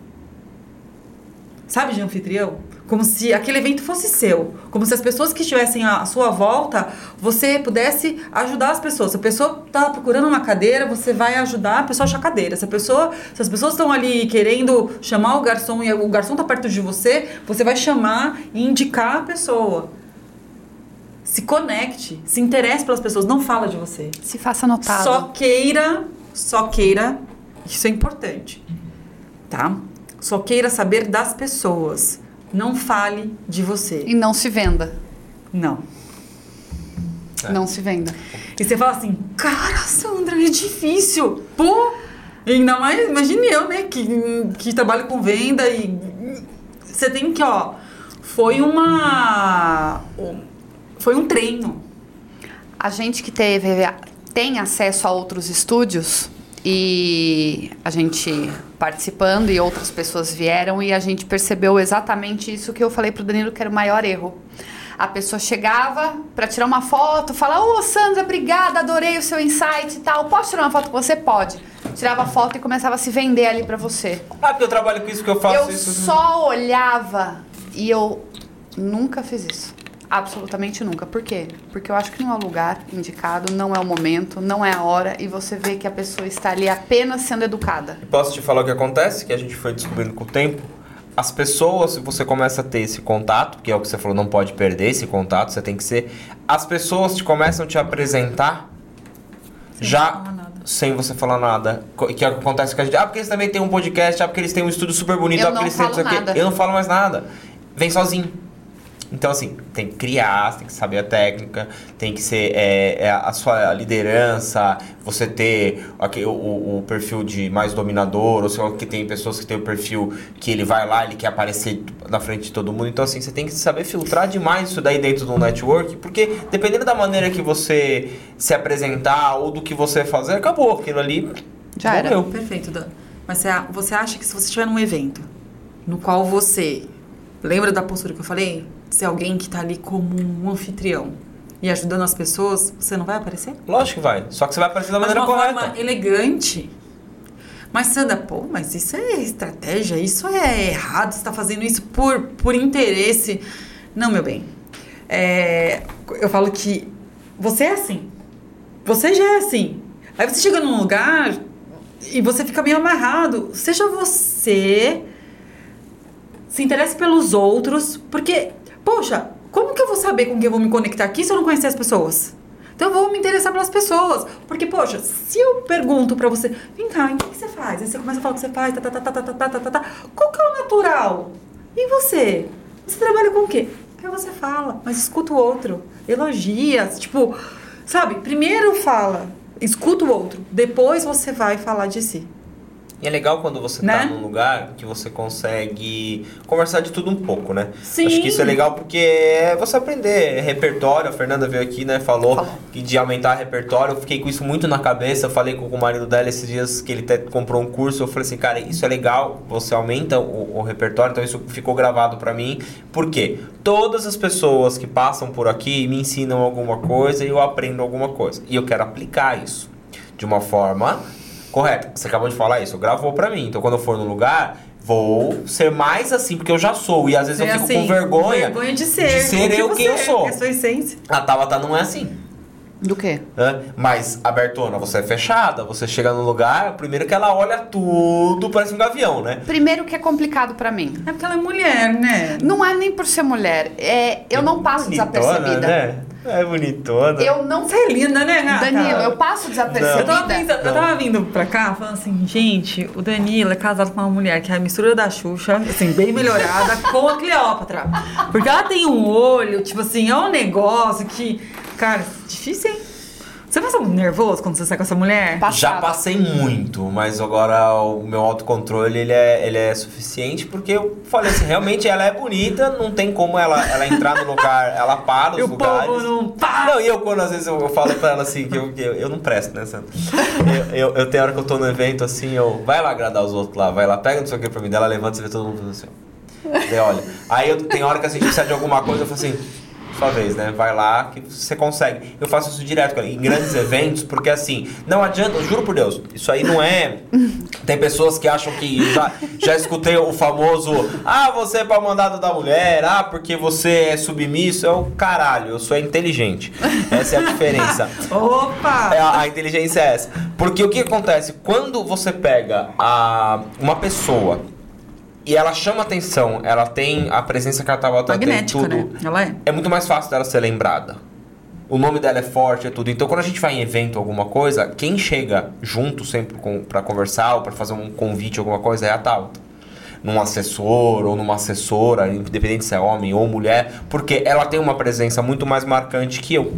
Sabe de anfitrião? Como se aquele evento fosse seu. Como se as pessoas que estivessem à sua volta, você pudesse ajudar as pessoas. Se a pessoa está procurando uma cadeira, você vai ajudar a pessoa a achar cadeira. Se, a pessoa, se as pessoas estão ali querendo chamar o garçom e o garçom está perto de você, você vai chamar e indicar a pessoa. Se conecte, se interesse pelas pessoas, não fala de você. Se faça notado. Só queira, só queira, isso é importante, tá? Só queira saber das pessoas. Não fale de você. E não se venda. Não. É. Não se venda. E você fala assim, cara, Sandra, é difícil. Pô! Ainda mais, imagine eu, né, que, que trabalho com venda e você tem que, ó, foi uma. Foi um treino. A gente que teve, tem acesso a outros estúdios e a gente participando e outras pessoas vieram e a gente percebeu exatamente isso que eu falei pro Danilo que era o maior erro. A pessoa chegava para tirar uma foto, fala: "Ô, Sandra, obrigada, adorei o seu insight e tal. Posso tirar uma foto com você? Pode." Tirava a foto e começava a se vender ali para você. Ah, porque eu trabalho com isso que eu faço eu isso. só olhava e eu nunca fiz isso. Absolutamente nunca. Por quê? Porque eu acho que não é o lugar indicado, não é o momento, não é a hora e você vê que a pessoa está ali apenas sendo educada. Posso te falar o que acontece? Que a gente foi descobrindo com o tempo. As pessoas, se você começa a ter esse contato, que é o que você falou, não pode perder esse contato, você tem que ser. As pessoas te começam a te apresentar Sem já sem você falar nada. Que acontece com a gente. Ah, porque eles também têm um podcast, ah, porque eles têm um estúdio super bonito, Eu ah, porque não eles têm falo isso aqui. nada. Eu não falo mais nada. Vem sozinho. Então, assim, tem que criar, tem que saber a técnica, tem que ser é, é, a sua liderança, você ter aqui, o, o- perfil de mais dominador, ou seja, que tem pessoas que tem o perfil que ele vai lá, ele quer aparecer na frente de todo mundo. Então, assim, você tem que saber filtrar demais isso daí dentro do network, porque dependendo da maneira que você se apresentar ou do que você fazer, acabou. Aquilo ali Já era. Perfeito, Dan. Mas você, você acha que se você estiver num evento no qual você. Lembra da postura que eu falei? Ser alguém que tá ali como um anfitrião e ajudando as pessoas, você não vai aparecer? Lógico que vai. Só que você vai aparecer da Mas maneira uma correta. forma elegante. Mas Sandra, pô, mas isso é estratégia, isso é errado, você tá fazendo isso por, por interesse. Não, meu bem. É, eu falo que você é assim. Você já é assim. Aí você chega num lugar e você fica meio amarrado. Seja você. Se interesse pelos outros. Porque, poxa, como que eu vou saber com quem eu vou me conectar aqui se eu não conhecer as pessoas? Então eu vou me interessar pelas pessoas. Porque, poxa, se eu pergunto pra você, vem cá, o que, que você faz? Aí você começa a falar o que você faz, tá, tá, tá, tá, tá, tá, tá, tá, tá. Qual que é o natural? E você? Você trabalha com o quê? Aí você fala, mas escuta o outro. Elogia, tipo, sabe? Primeiro fala, escuta o outro. Depois você vai falar de si. E é legal quando você Né? tá num lugar que você consegue conversar de tudo um pouco, né? Sim. Acho que isso é legal porque é você aprender repertório. A Fernanda veio aqui, né? Falou, Falou. que de aumentar repertório. Eu fiquei com isso muito na cabeça. Eu falei com o marido dela esses dias que ele até comprou um curso. Eu falei assim, cara, isso é legal. Você aumenta o, o repertório. Então isso ficou gravado pra mim. Por quê? Todas as pessoas que passam por aqui me ensinam alguma coisa e eu aprendo alguma coisa. E eu quero aplicar isso de uma forma correta. Você acabou de falar isso, gravou pra mim. Então quando eu for no lugar, vou ser mais assim, porque eu já sou. E às vezes eu É fico assim, com vergonha. vergonha de ser. de ser eu quem eu sou. É a sua essência. A Tabata não é assim. Do quê? né? Mas abertona, você é fechada, você chega no lugar, primeiro que ela olha tudo, parece um gavião, né? Primeiro que é complicado pra mim. É porque ela é mulher, né? Não é nem por ser mulher. É, eu não passo Bonitona, desapercebida. Né? É bonitona. Eu não. Você é linda, né, gata? Danilo, eu passo Eu desapercebida. tava, pensando- eu tava vindo pra cá falando assim, gente, o Danilo é casado com uma mulher que é a mistura da Xuxa, assim, bem melhorada, *laughs* com a Cleópatra. Porque ela tem um olho, tipo assim, é um negócio que. Cara, difícil, hein? Você passa muito nervoso quando você sai com essa mulher? Passava. Já passei muito, mas agora o meu autocontrole ele é, ele é suficiente porque eu falei assim, realmente ela é bonita, não tem como ela, ela entrar no lugar, ela para os E o lugares. povo não para. Não, e eu quando às vezes eu, eu falo pra ela assim, que eu, que eu, eu não presto, né, Sandra? Eu, eu, eu tenho hora que eu tô no evento assim, eu vai lá agradar os outros lá, vai lá, pega não sei o que pra mim dela, levanta e vê todo mundo fazendo assim. Daí, olha, aí eu, tem hora que a gente precisa de alguma coisa, eu falo assim, sua vez, né? Vai lá que você consegue. Eu faço isso direto cara, em grandes eventos, porque assim, não adianta, eu juro por Deus, isso aí não é. *laughs* Tem pessoas que acham que já, já escutei o famoso Ah, você é para mandado da mulher, ah, porque você é submisso. É o caralho, eu sou inteligente. Essa é a diferença. *laughs* Opa! É, a, a inteligência é essa. Porque o que acontece? Quando você pega a, uma pessoa e ela chama atenção, ela tem a presença que ela tava tem Magnética, tudo. né? Ela é. É muito mais fácil dela ser lembrada. O nome dela é forte, é tudo. Então, quando a gente vai em evento, alguma coisa, quem chega junto sempre com, para conversar ou para fazer um convite, alguma coisa, é a Tauta. Num assessor ou numa assessora, independente se é homem ou mulher, porque ela tem uma presença muito mais marcante que eu.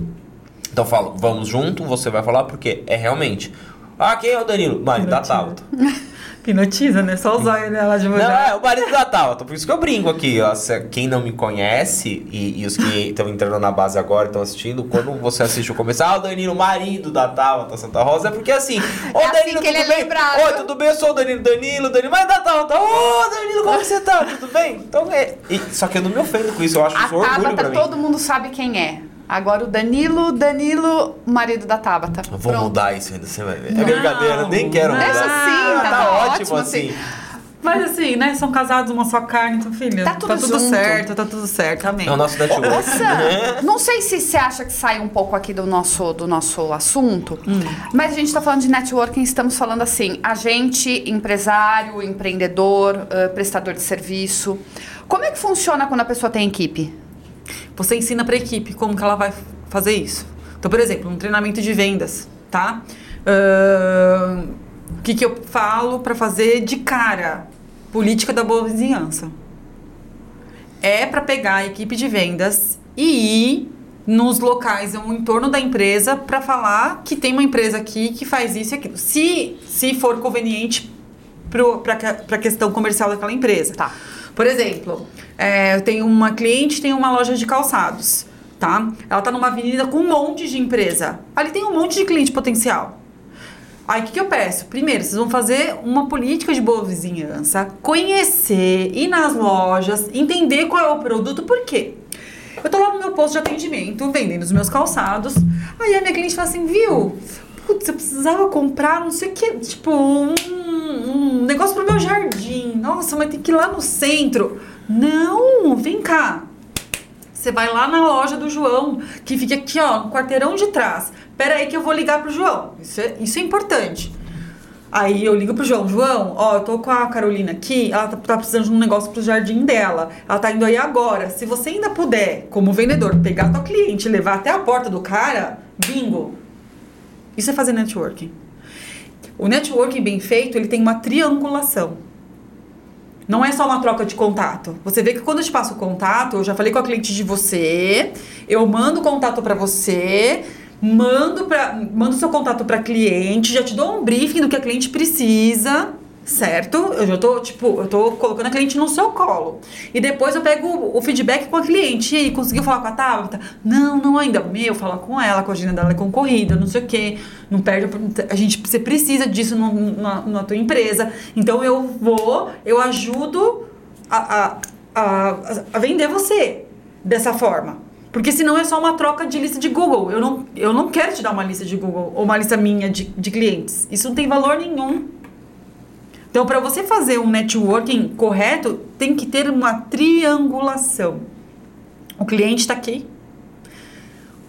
Então, eu falo, vamos junto, você vai falar, porque é realmente. Ah, quem é o Danilo? Marido da Tauta. *laughs* Hipnotiza, né? Só os olhos dela de Não, mulher. é o marido da Tauta. Por isso que eu brinco aqui. ó. Se- Quem não me conhece e, e os que estão entrando na base agora estão assistindo, quando você assiste o começo, ah, o Danilo, marido da Tauta Santa Rosa, é porque assim, ô É assim Danilo, que ele tudo é bem? lembrado. Oi, tudo bem? Eu sou o Danilo, Danilo, Danilo, mas da Tauta, ô Danilo, como você tá? Tudo bem? Então é. e- só que eu não me ofendo com isso, eu acho A isso um orgulho Tabata, pra mim. todo mundo sabe quem é. Agora o Danilo, Danilo, marido da Tabata. Eu Vou Pronto. mudar isso ainda, você vai ver. Não, é brincadeira, nem quero mudar. Deixa assim, tá ótimo, assim. Mas assim, né? São casados uma só carne, então, filha. Tá tudo junto. certo, tá tudo certo. Amém. É o nosso network. Nossa, *laughs* não sei se você acha que sai um pouco aqui do nosso, do nosso assunto, Hum. mas a gente está falando de networking, estamos falando assim, agente, empresário, empreendedor, eh, prestador de serviço. Como é que funciona quando a pessoa tem equipe? Você ensina pra equipe como que ela vai fazer isso. Então, por exemplo, um treinamento de vendas, tá? Ahn, O que, que eu falo pra fazer de cara? Política da boa vizinhança. É pra pegar a equipe de vendas e ir nos locais no entorno da empresa pra falar que tem uma empresa aqui que faz isso e aquilo. Se, se for conveniente para a questão comercial daquela empresa. Tá. Por exemplo, é, eu tenho uma cliente tem uma loja de calçados, tá? Ela tá numa avenida com um monte de empresa. Ali tem um monte de cliente potencial. Aí o que, que eu peço? Primeiro, vocês vão fazer uma política de boa vizinhança, conhecer, ir nas lojas, entender qual é o produto, por quê? Eu tô lá no meu posto de atendimento, vendendo os meus calçados. Aí a minha cliente fala assim, viu? Putz, eu precisava comprar não sei o que, tipo, um, um negócio pro meu jardim. Nossa, mas tem que ir lá no centro. Não, vem cá. Você vai lá na loja do João, que fica aqui, ó, no quarteirão de trás. Pera aí que eu vou ligar pro João. Isso é, isso é importante. Aí eu ligo pro João, João, ó, eu tô com a Carolina aqui, ela tá, tá precisando de um negócio pro jardim dela. Ela tá indo aí agora. Se você ainda puder, como vendedor, pegar tua cliente levar até a porta do cara, bingo. Isso é fazer networking. O networking bem feito, ele tem uma triangulação. Não é só uma troca de contato. Você vê que quando eu te passo o contato, eu já falei com a cliente de você, eu mando o contato para você, mando para mando seu contato para cliente, já te dou um briefing do que a cliente precisa, certo? Eu já tô, tipo, eu tô colocando a cliente no seu colo. E depois eu pego o, feedback com a cliente. E conseguiu falar com a Tabata? Não, não ainda. Meu, fala com ela, com a agenda dela é concorrida, não sei o quê. Não perde. A gente, você precisa disso no, na, na tua empresa. Então eu vou, eu ajudo a, a, a, a vender você dessa forma. Porque senão é só uma troca de lista de Google. Eu não, eu não quero te dar uma lista de Google ou uma lista minha de, de clientes. Isso não tem valor nenhum. Então, para você fazer um networking correto, tem que ter uma triangulação. O cliente está aqui,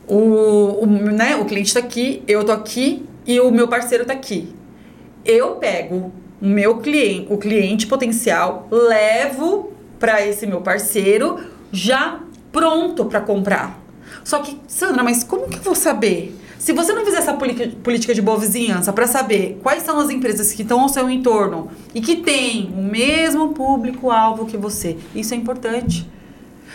o, o, né, o cliente está aqui, eu tô aqui e o meu parceiro está aqui. Eu pego o meu cliente, o cliente potencial, levo para esse meu parceiro já pronto para comprar. Só que, Sandra, mas como que eu vou saber? Se você não fizer essa política de boa vizinhança para saber quais são as empresas que estão ao seu entorno e que têm o mesmo público-alvo que você, isso é importante.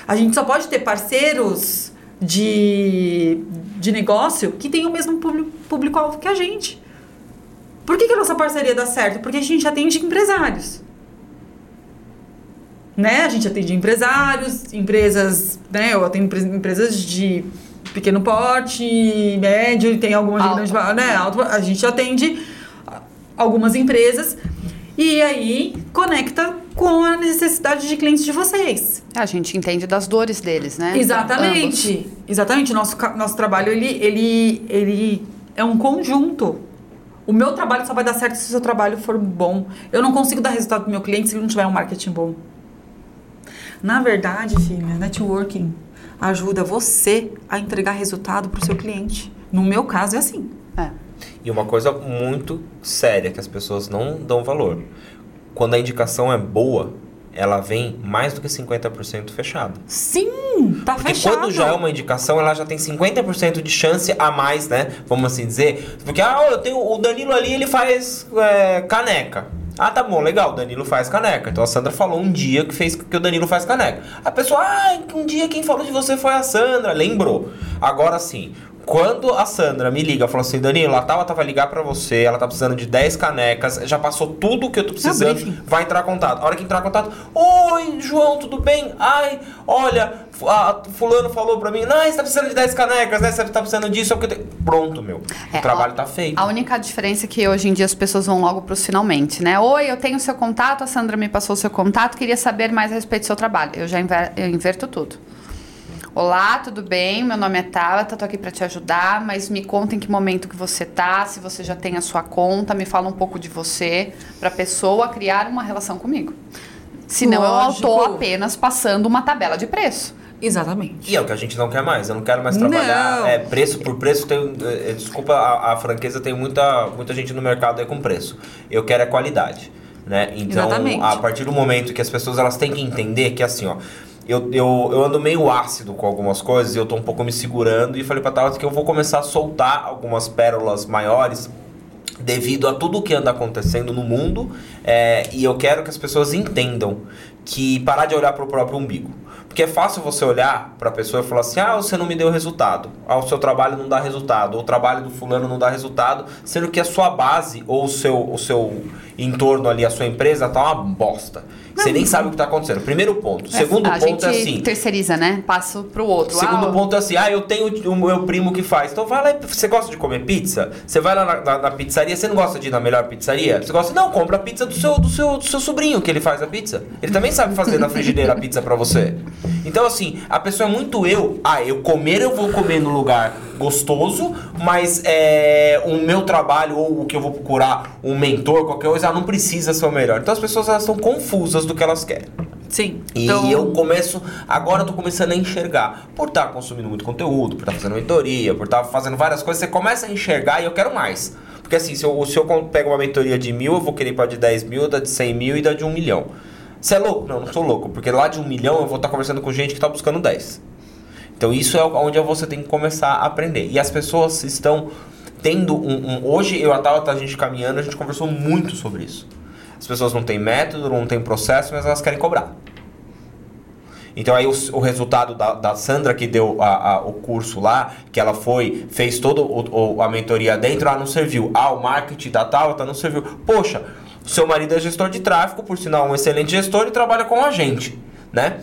A gente só pode ter parceiros de, de negócio que têm o mesmo público-alvo que a gente. Por que, que a nossa parceria dá certo? Porque a gente atende empresários. Né? A gente atende empresários, empresas, né? Eu atendo empresas de pequeno porte, médio, e tem algumas de grande, né? Alto, a gente atende algumas empresas e aí conecta com a necessidade de clientes de vocês. A gente entende das dores deles, né? Exatamente. Ambos. Exatamente. Nosso, nosso trabalho, ele, ele, ele é um conjunto. O meu trabalho só vai dar certo se o seu trabalho for bom. Eu não consigo dar resultado pro meu cliente se ele não tiver um marketing bom. Na verdade, filha, networking ajuda você a entregar resultado pro seu cliente. No meu caso é assim. É. E uma coisa muito séria que as pessoas não dão valor. Quando a indicação é boa, ela vem mais do que 50% fechada. Sim, tá Porque fechado. quando já é uma indicação, ela já tem 50% de chance a mais, né? Vamos assim dizer. Porque, ah, eu tenho o Danilo ali, ele faz é, caneca. Ah, tá bom, legal, o Danilo faz caneca. Então a Sandra falou um dia que fez que o Danilo faz caneca. A pessoa, ah, um dia quem falou de você foi a Sandra, lembrou. Agora sim, quando a Sandra me liga, falou assim, Danilo, a Tabata vai ligar pra você, ela tá precisando de 10 canecas, já passou tudo que eu tô precisando, briefing. vai entrar em contato. A hora que entrar em contato, oi, João, tudo bem? Ai, olha, fu- a- fulano falou pra mim, não, você tá precisando de 10 canecas, né? Você tá precisando disso, é porque eu tenho... Pronto, meu. É, o trabalho ó, tá feito. A única diferença é que hoje em dia as pessoas vão logo pros finalmente, né? Oi, eu tenho o seu contato, a Sandra me passou o seu contato, queria saber mais a respeito do seu trabalho. Eu já inver- eu inverto tudo. Olá, tudo bem? Meu nome é Tabata, tô aqui para te ajudar, mas me conta em que momento que você tá, se você já tem a sua conta, me fala um pouco de você, pra pessoa criar uma relação comigo. Senão eu Lógico. tô apenas passando uma tabela de preço. Exatamente. E é o que a gente não quer mais. Eu não quero mais trabalhar Não. é, preço por preço. Tem, é, desculpa a, a franqueza, tem muita, muita gente no mercado aí com preço. Eu quero é qualidade. Né? Então, Exatamente. a partir do momento que as pessoas elas têm que entender que assim, ó. Eu, eu, eu ando meio ácido com algumas coisas e eu tô um pouco me segurando e falei pra Tabata que eu vou começar a soltar algumas pérolas maiores devido a tudo o que anda acontecendo no mundo é, e eu quero que as pessoas entendam que parar de olhar para o próprio umbigo. Porque é fácil você olhar para a pessoa e falar assim: ah, você não me deu resultado, ah, o seu trabalho não dá resultado, ou o trabalho do fulano não dá resultado, sendo que a sua base ou o seu, o seu entorno ali, a sua empresa, tá uma bosta. Você nem sabe o que está acontecendo. Primeiro ponto. Segundo a ponto gente é assim. terceiriza, né? Passo pro outro. Segundo Ah, ponto é assim, ah, eu tenho o meu primo que faz. Então vai lá e você gosta de comer pizza? Você vai lá na, na- na pizzaria, você não gosta de ir na melhor pizzaria? Você gosta? Não, compra a pizza do seu, do seu, do seu sobrinho que ele faz a pizza. Ele também sabe fazer na frigideira a pizza pra você. Então assim, a pessoa é muito eu. Ah, eu comer eu vou comer no lugar gostoso, mas é, o meu trabalho ou o que eu vou procurar, um mentor, qualquer coisa, ah, não precisa ser o melhor. Então as pessoas elas estão confusas do que elas querem. Sim. E Então, eu começo, agora eu tô começando a enxergar. Por estar consumindo muito conteúdo, por estar fazendo mentoria, por estar fazendo várias coisas, você começa a enxergar e eu quero mais. Porque assim, se eu, se eu pego uma mentoria de mil, eu vou querer ir pra de 10 mil, da de 100 mil e da de um milhão. Você é louco? Não, não sou louco. Porque lá de um milhão eu vou estar conversando com gente que tá buscando 10. Então isso é onde você tem que começar a aprender. E as pessoas estão tendo um. um- hoje eu e a Tabata, a gente caminhando, a gente conversou muito sobre isso. As pessoas não têm método, não têm processo, mas elas querem cobrar. Então aí o, o resultado da, da Sandra que deu a- a- o curso lá, que ela foi, fez toda a mentoria dentro, ah, não serviu. Ah, o marketing da Tabata não serviu. Poxa, seu marido é gestor de tráfego, por sinal um excelente gestor e trabalha com a gente, né?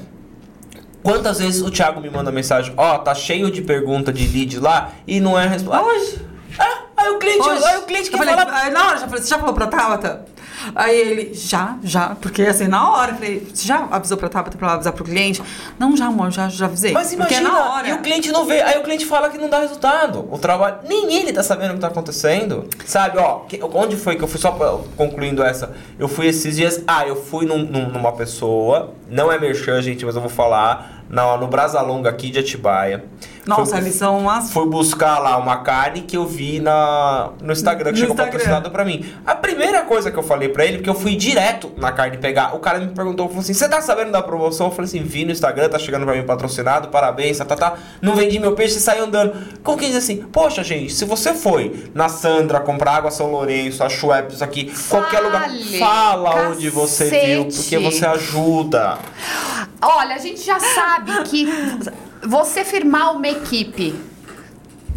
Quantas vezes o Thiago me manda mensagem, ó, tá cheio de pergunta de lead lá e não é resposta. Hoje. Ah, aí o cliente, Hoje. aí o cliente que falei, fala hora, já você já falou pra Tabata? Aí ele, já, já, porque assim, na hora, eu falei, você já avisou pra Tabata pra ela avisar pro cliente? Não, já, amor, já, já avisei. Mas porque imagina, é na hora. e o cliente não vê, aí o cliente fala que não dá resultado. O trabalho, nem ele tá sabendo o que tá acontecendo. Sabe, ó, que- onde foi que eu fui, só pra- concluindo essa, eu fui esses dias, ah, eu fui num- num- numa pessoa, não é merchan, gente, mas eu vou falar, na, no Brasalonga aqui de Atibaia. Nossa, eles são umas... Fui buscar lá uma carne que eu vi na, no Instagram, que No chegou Instagram. patrocinado pra mim. A primeira coisa que eu falei pra ele, porque eu fui direto na carne pegar, o cara me perguntou, falou assim, você tá sabendo da promoção? Eu falei assim, vi no Instagram, tá chegando pra mim patrocinado, parabéns, tá, tá, tá. Não vendi meu peixe e saiu andando. Como que diz assim, poxa gente, se você foi na Sandra comprar água São Lourenço, a Schweppes aqui, qualquer lugar, Fale, fala onde você viu, cacete. porque você ajuda. Olha, a gente já sabe que você firmar uma equipe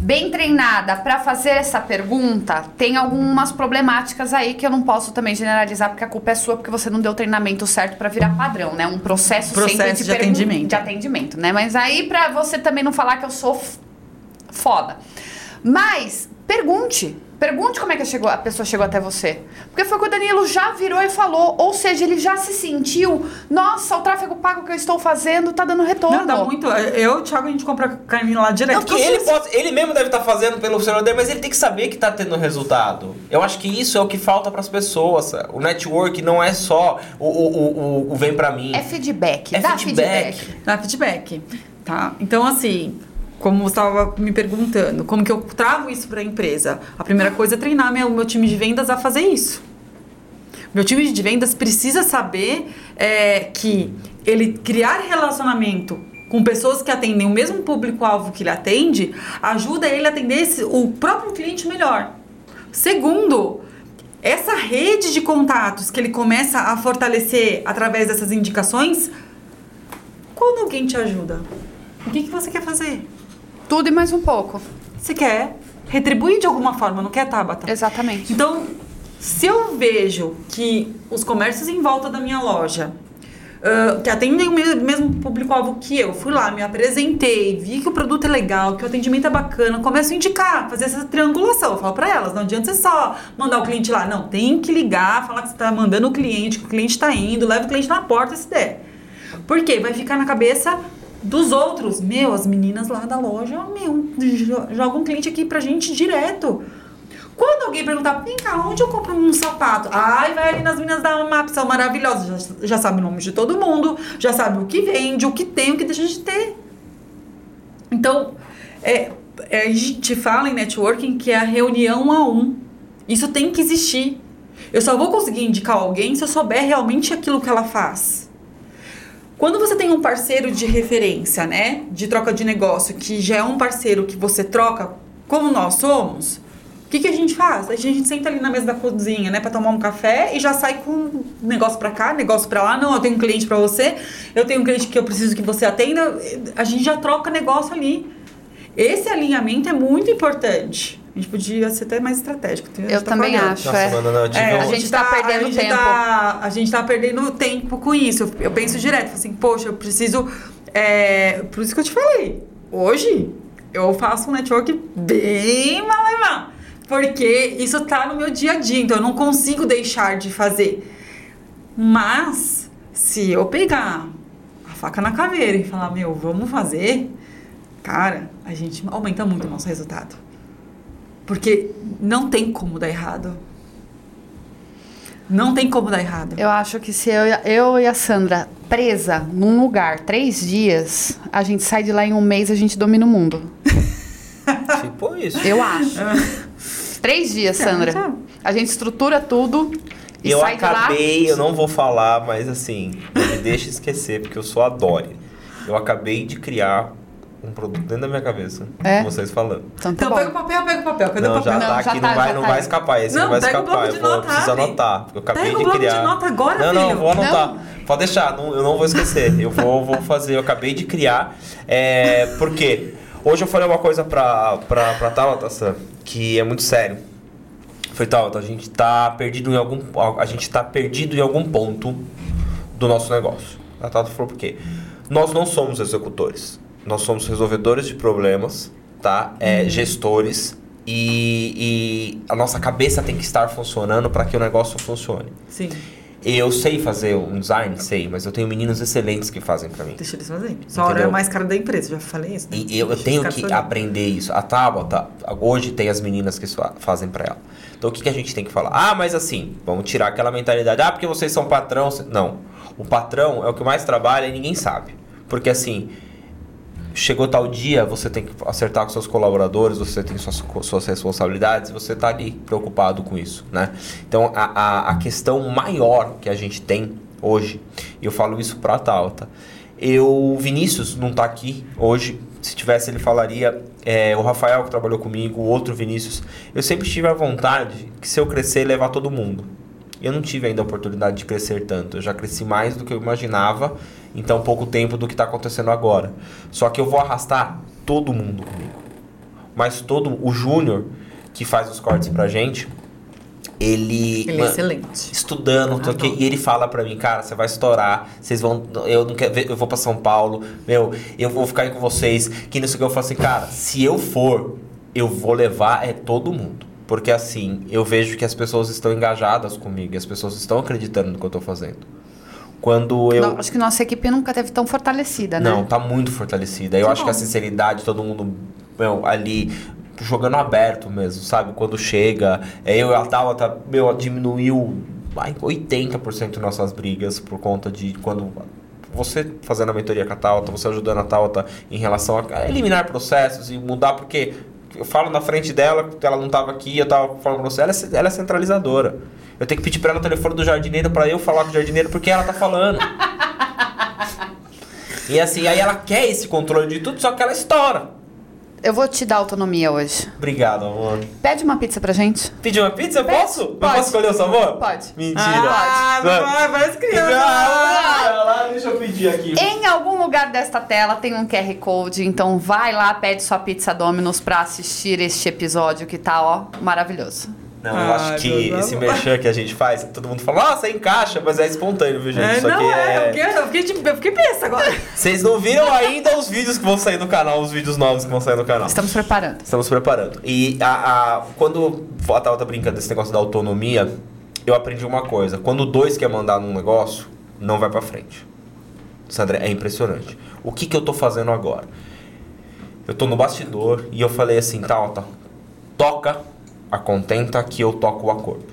bem treinada para fazer essa pergunta tem algumas problemáticas aí que eu não posso também generalizar porque a culpa é sua porque você não deu o treinamento certo para virar padrão, né? Um processo, Processo de pergun- atendimento. de atendimento, né? Mas aí para você também não falar que eu sou foda. Mas pergunte. Pergunte como é que chegou, a pessoa chegou até você. Porque foi o que o Danilo já virou e falou. Ou seja, ele já se sentiu, nossa, o tráfego pago que eu estou fazendo tá dando retorno. Não, dá muito. Eu e o Thiago, a gente compra carne lá direto. Não, que ele, pode, ele mesmo deve estar fazendo pelo celular dele, mas ele tem que saber que está tendo resultado. Eu acho que isso é o que falta para as pessoas. O network não é só o, o, o, o vem para mim. É feedback. É dá feedback. feedback. Dá feedback. Tá? Então, assim, como você estava me perguntando, como que eu trago isso para a empresa? A primeira coisa é treinar meu, meu time de vendas a fazer isso. Meu time de vendas precisa saber é, que ele criar relacionamento com pessoas que atendem o mesmo público-alvo que ele atende ajuda ele a atender esse, o próprio cliente melhor. Segundo, essa rede de contatos que ele começa a fortalecer através dessas indicações, quando alguém te ajuda, o que, que você quer fazer? Tudo e mais um pouco. Você quer retribuir de alguma forma, não quer, Tabata? Exatamente. Então, se eu vejo que os comércios em volta da minha loja, uh, que atendem o mesmo público-alvo que eu, fui lá, me apresentei, vi que o produto é legal, que o atendimento é bacana, começo a indicar, fazer essa triangulação. Eu falo para elas, não adianta você só mandar o cliente lá. Não, tem que ligar, falar que você está mandando o cliente, que o cliente está indo, leva o cliente na porta se der. Por quê? Vai ficar na cabeça dos outros. Meu, as meninas lá da loja, meu, jogam um cliente aqui pra gente direto. Quando alguém perguntar, vem cá, onde eu compro um sapato? Ai, vai ali nas meninas da MAP, são maravilhosas. Já, já sabe o nome de todo mundo, já sabe o que vende, o que tem, o que deixa de ter. Então, é, é, a gente fala em networking que é a reunião a um. Isso tem que existir. Eu só vou conseguir indicar alguém se eu souber realmente aquilo que ela faz. Quando você tem um parceiro de referência, né, de troca de negócio, que já é um parceiro que você troca, como nós somos, o que, que a gente faz? A gente senta ali na mesa da cozinha, né, para tomar um café e já sai com negócio para cá, negócio para lá. Não, eu tenho um cliente para você, eu tenho um cliente que eu preciso que você atenda. A gente já troca negócio ali. Esse alinhamento é muito importante. A gente podia ser até mais estratégico. Eu tá também acho. Nossa, é. Mano, não, é, a gente tá, tá perdendo a gente tempo. Tá, a gente tá perdendo tempo com isso. Eu penso direto, assim, poxa, eu preciso. É, por isso que eu te falei. Hoje eu faço um network bem malemar. Porque isso tá no meu dia a dia, então eu não consigo deixar de fazer. Mas, se eu pegar a faca na caveira e falar, meu, vamos fazer, cara, a gente aumenta muito o nosso resultado. Porque não tem como dar errado. Não tem como dar errado. Eu acho que se eu, eu e a Sandra presa num lugar três dias, a gente sai de lá em um mês a gente domina o mundo. *laughs* Tipo isso. Eu acho. três dias, Sandra. A gente estrutura tudo. E eu sai acabei, de lá. eu não vou falar, mas assim, me deixa esquecer, porque eu sou a Dori. Eu acabei de criar um produto dentro da minha cabeça. É? Vocês falando. Então, tá Então pega o papel, pega o papel. Cadê não, o papel? já Não, tá já aqui, tá, não, vai, já não tá. vai escapar. Esse não, Não, vai pega o escapar. bloco de Eu vou, preciso anotar. Porque eu acabei Pega o de bloco de criar. nota agora, não, não, filho. vou anotar. Pode deixar, não, eu não vou esquecer. Eu vou, vou fazer. Eu acabei de criar. É, por quê? Hoje eu falei uma coisa pra, pra, pra Tabata, Sam, que é muito sério. Foi Tabata, a gente tá perdido em algum. A gente tá perdido em algum ponto do nosso negócio. A Tabata falou por quê? Nós não somos executores. Nós somos resolvedores de problemas, tá? É, Gestores. E, e a nossa cabeça tem que estar funcionando para que o negócio funcione. Sim, Eu sei fazer um design, sei, mas eu tenho meninos excelentes que fazem para mim. deixa eles fazerem. Sua hora é mais cara da empresa, já falei isso. né? E eu, eu tenho que fazerem. aprender isso. A Tabata, hoje tem as meninas que fa- fazem pra ela. Então o que, que a gente tem que falar? Ah, mas assim, vamos tirar aquela mentalidade. Ah, porque vocês são patrão. cê-" Não. O patrão é o que mais trabalha e ninguém sabe. Porque assim, chegou tal dia, você tem que acertar com seus colaboradores, você tem suas, suas responsabilidades, você tá ali preocupado com isso, né? Então a, a, a questão maior que a gente tem hoje, e eu falo isso pra Tauta, eu, o Vinícius não tá aqui hoje, se tivesse ele falaria, é, o Rafael que trabalhou comigo, o outro Vinícius, eu sempre tive a vontade que se eu crescer, levar todo mundo. Eu não tive ainda a oportunidade de crescer tanto. Eu já cresci mais do que eu imaginava em tão pouco tempo do que está acontecendo agora. Só que eu vou arrastar todo mundo comigo. Mas todo o Júnior que faz os cortes pra gente, ele, Ele é mano, excelente. estudando, Adoro. e ele fala pra mim, cara, você vai estourar, vocês vão, eu não quero eu vou pra São Paulo, meu, eu vou ficar aí com vocês, que não sei o que eu falo assim, cara, se eu for, eu vou levar é todo mundo. Porque assim, eu vejo que as pessoas estão engajadas comigo, e as pessoas estão acreditando no que eu tô fazendo. Quando eu. Não, acho que nossa equipe nunca teve tão fortalecida, né? Não, tá muito fortalecida. Eu Que acho que a bom. sinceridade, todo mundo meu, ali jogando aberto mesmo, sabe? Quando chega, é, eu e a Tabata, meu, diminuiu ai, 80% nossas brigas por conta de quando você fazendo a mentoria com a Tauta, você ajudando a Tauta em relação a eliminar processos e mudar, porque eu falo na frente dela, ela não estava aqui, eu estava falando pra você, ela é, ela é centralizadora. Eu tenho que pedir para ela o telefone do jardineiro para eu falar com o jardineiro porque ela tá falando. E assim, aí ela quer esse controle de tudo, só que ela estoura. Eu vou te dar autonomia hoje. Obrigado, amor. Pede uma pizza pra gente. Pedir uma pizza? Eu Pede. posso? Eu Pode. posso escolher o sabor? Pode. Mentira. Ah, vai, vai as crianças. Não, lá, deixa eu pedir aqui. Em algum lugar desta tela tem um QR Code, então vai lá, pede sua pizza Domino's pra assistir este episódio que tá, ó, maravilhoso. Não, eu acho Ai, que esse merchan que a gente faz, todo mundo fala, nossa, encaixa, mas é espontâneo, viu, gente? É, Isso não, aqui é, é. eu fiquei, eu fiquei, tipo, eu fiquei besta agora. *laughs* Vocês não viram ainda os vídeos que vão sair no canal, os vídeos novos que vão sair no canal. Estamos preparando. Estamos preparando. E a, a- quando a Tava tá brincando desse negócio da autonomia, eu aprendi uma coisa. Quando dois quer mandar num negócio, não vai pra frente. Sandra, é impressionante. O que, que eu tô fazendo agora? Eu tô no bastidor e eu falei assim, Tauta, toca a contenta que eu toco o acordo.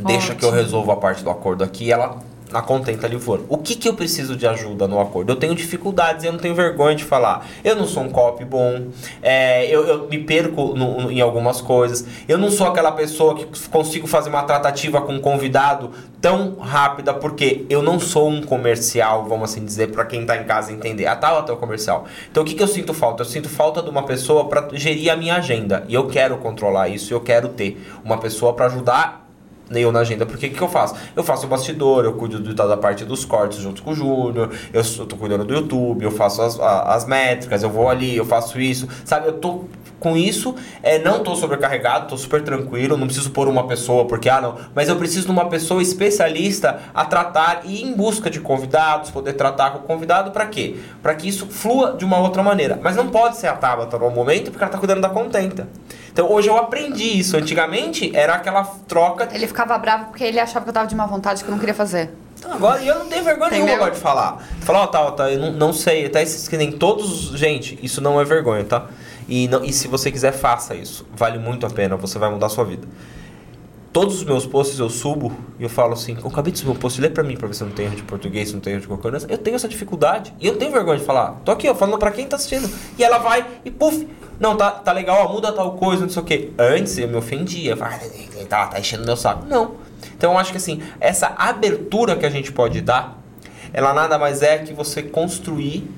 Deixa que eu Ótimo. resolvo a parte do acordo aqui, ela na contenta ali for. O que que eu preciso de ajuda no acordo? Eu tenho dificuldades, eu não tenho vergonha de falar. Eu não sou um copy bom, é, eu, eu me perco no- no- em algumas coisas. Eu não sou aquela pessoa que consigo fazer uma tratativa com um convidado tão rápida, porque eu não sou um comercial, vamos assim dizer, para quem tá em casa entender. Ah, tá, até o comercial. Então o que, que eu sinto falta? Eu sinto falta de uma pessoa para gerir a minha agenda. E eu quero controlar isso, eu quero ter uma pessoa para ajudar eu na agenda, porque o que, que eu faço? Eu faço o bastidor, eu cuido do- da parte dos cortes junto com o Júnior, eu sou- tô cuidando do YouTube, eu faço as, a- as métricas, eu vou ali, eu faço isso, sabe? Eu tô com isso, é, não tô sobrecarregado, tô super tranquilo, não preciso pôr uma pessoa, porque, ah, não, mas eu preciso de uma pessoa especialista a tratar e ir em busca de convidados, poder tratar com o convidado, para quê? Para que isso flua de uma outra maneira. Mas não pode ser a Tabata no momento, porque ela tá cuidando da contenta. Então hoje eu aprendi isso. Antigamente era aquela troca Ele ficava bravo porque ele achava que eu tava de má vontade, que eu não queria fazer. então, agora, e eu não tenho vergonha nenhuma Entendeu? agora de falar. Falar, ó, tá, ó, tá, eu não, não sei, até esses que nem todos. Gente, isso não é vergonha, tá? E, não- e se você quiser, faça isso. Vale muito a pena, você vai mudar a sua vida. Todos os meus posts eu subo e eu falo assim: eu acabei de subir um post, lê pra mim pra ver se eu não tenho erro de português, se não tenho erro de qualquer coisa. Eu tenho essa dificuldade e eu tenho vergonha de falar. Tô aqui, ó, falando pra quem tá assistindo. E ela vai e puf, não, tá, tá legal, ó, muda tal coisa, não sei o quê. Antes eu me ofendia, "Ah, tá, tá enchendo meu saco. Não. Então eu acho que assim, essa abertura que a gente pode dar, ela nada mais é que você construir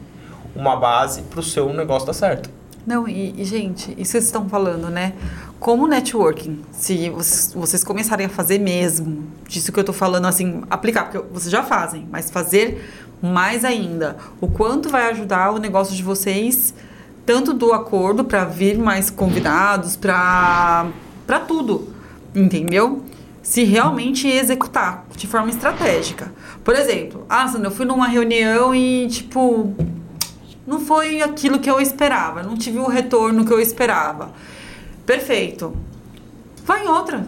uma base pro seu negócio dar certo. Não, e, e, gente, isso vocês estão falando, né? Como networking, se vocês, começarem a fazer mesmo, disso que eu tô falando, assim, aplicar, porque vocês já fazem, mas fazer mais ainda, o quanto vai ajudar o negócio de vocês, tanto do acordo para vir mais convidados, para tudo, entendeu? Se realmente executar de forma estratégica. Por exemplo, ah, Sandra, eu fui numa reunião e, tipo, não foi aquilo que eu esperava, não tive o retorno que eu esperava. Perfeito. Vai em outra.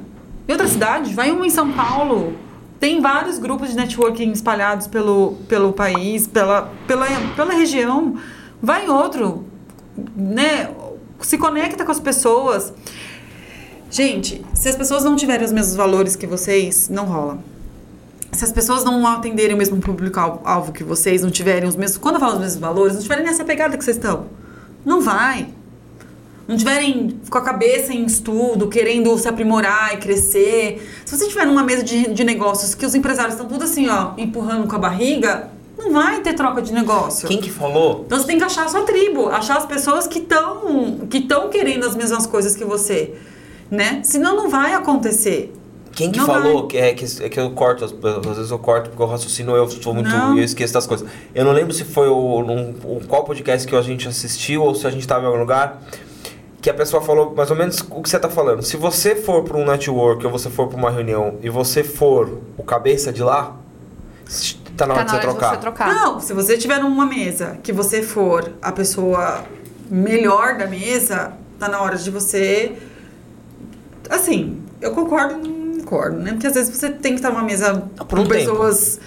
Em outra cidade, vai uma em São Paulo. Tem vários grupos de networking espalhados pelo, pelo país, pela, pela, pela região. Vai em outro, né? Se conecta com as pessoas. Gente, se as pessoas não tiverem os mesmos valores que vocês, não rola. Se as pessoas não atenderem o mesmo público-alvo que vocês, não tiverem os mesmos. Quando eu falo os mesmos valores, não tiverem nessa pegada que vocês estão. Não vai. Não tiverem com a cabeça em estudo, querendo se aprimorar e crescer. Se você estiver numa mesa de, de negócios que os empresários estão tudo assim, ó, empurrando com a barriga, não vai ter troca de negócio. Quem que falou? Então você tem que achar a sua tribo, achar as pessoas que estão que querendo as mesmas coisas que você, né? Senão não vai acontecer. Quem que Não falou vai. que é, que, é que eu corto, às, vezes eu corto porque eu raciocino, eu sou muito. Não. eu esqueço das coisas. Eu não lembro se foi o, num, o qual podcast que a gente assistiu ou se a gente estava em algum lugar. Que a pessoa falou mais ou menos o que você tá falando. Se você for para um network ou você for para uma reunião e você for o cabeça de lá, tá na hora tá de na você hora trocar. de você trocar. Não, se você estiver numa mesa que você for a pessoa melhor da mesa, tá na hora de você. Assim, eu concordo né? Porque às vezes você tem que estar numa mesa Ah, por um com tempo. pessoas.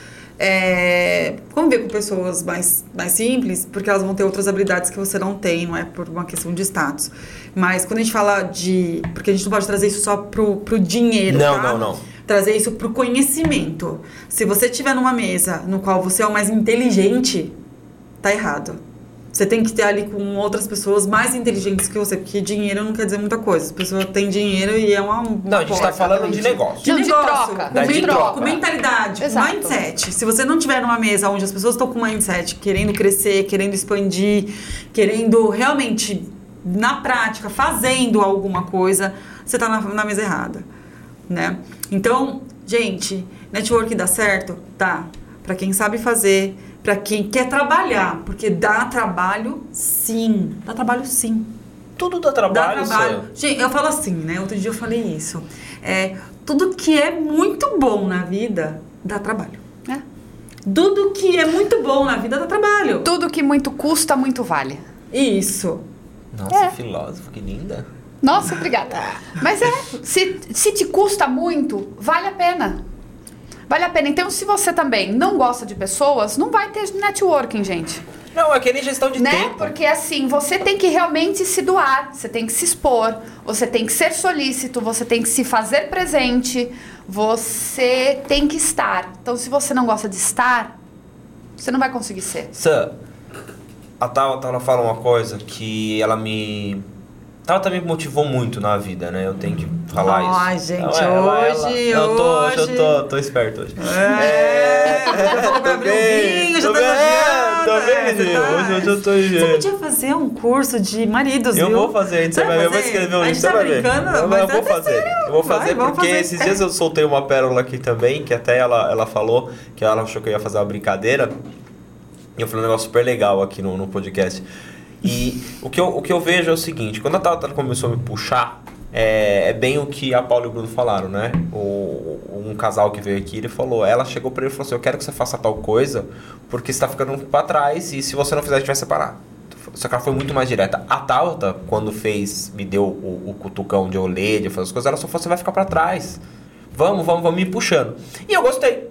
É, conviver com pessoas mais, mais simples, porque elas vão ter outras habilidades que você não tem, não é por uma questão de status. Mas quando a gente fala de. Porque a gente não pode trazer isso só pro, pro dinheiro. Não, tá? não, não. Trazer isso pro conhecimento. Se você estiver numa mesa no qual você é o mais inteligente, tá errado. Você tem que estar ali com outras pessoas mais inteligentes que você, porque dinheiro não quer dizer muita coisa. As pessoas têm dinheiro e é uma. uma Não, a gente tá porta, falando de negócio. De Não, de negócio, troca, com, da de troca. com mentalidade, Exato. com mindset. Se você não tiver numa mesa onde as pessoas estão com mindset, querendo crescer, querendo expandir, querendo realmente, na prática, fazendo alguma coisa, você tá na, na mesa errada, né? Então, gente, network dá certo? Dá. Pra quem sabe fazer, pra quem quer trabalhar, porque dá trabalho, sim. Dá trabalho, sim. Tudo dá trabalho, Dá trabalho. Gente, eu falo assim, né? Outro dia eu falei isso. É, tudo que é muito bom na vida dá trabalho. É. Tudo que é muito bom na vida dá trabalho. Tudo que muito custa, muito vale. Isso. Nossa, É. filósofo, que linda. Nossa, obrigada. Mas é, se, se te custa muito, vale a pena. Vale a pena. Então, se você também não gosta de pessoas, não vai ter networking, gente. Não, é que nem gestão de né? tempo. Porque assim, você tem que realmente se doar, você tem que se expor, você tem que ser solícito, você tem que se fazer presente, você tem que estar. Então, se você não gosta de estar, você não vai conseguir ser. Sam, a Tabata ela fala uma coisa que ela me. Tabata me motivou muito na vida, né? Eu tenho que falar isso. Ai, gente, ela- ela- hoje, eu tô, hoje- eu tô, tô esperto hoje. É, pra tô bem, vinho, tô bem, tô bem, é, menino. tá- Hoje, hoje eu tô Você podia fazer um curso de maridos, Eu viu? vou fazer, você vai ver, eu vou escrever um livro, você tá vai ver. brincando, Eu, mas eu vou é fazer. sério. Eu vou Vai, fazer vamos porque fazer. esses dias eu soltei uma pérola aqui também, que até ela, ela falou, que ela achou que eu ia fazer uma brincadeira. E eu falei um negócio super legal aqui no, no podcast. E o que, eu, o que eu vejo é o seguinte, quando a Tata começou a me puxar, é, é bem o que a Paula e o Bruno falaram, né? O, um casal que veio aqui, ele falou, ela chegou pra ele e falou assim, eu quero que você faça tal coisa, porque você tá ficando pra trás e se você não fizer, a gente vai separar. Só que ela foi muito mais direta. A Tauta, quando fez, me deu o, o cutucão de eu de fazer as coisas, ela só falou, você vai ficar pra trás. Vamos, vamos, vamos me puxando. E eu gostei.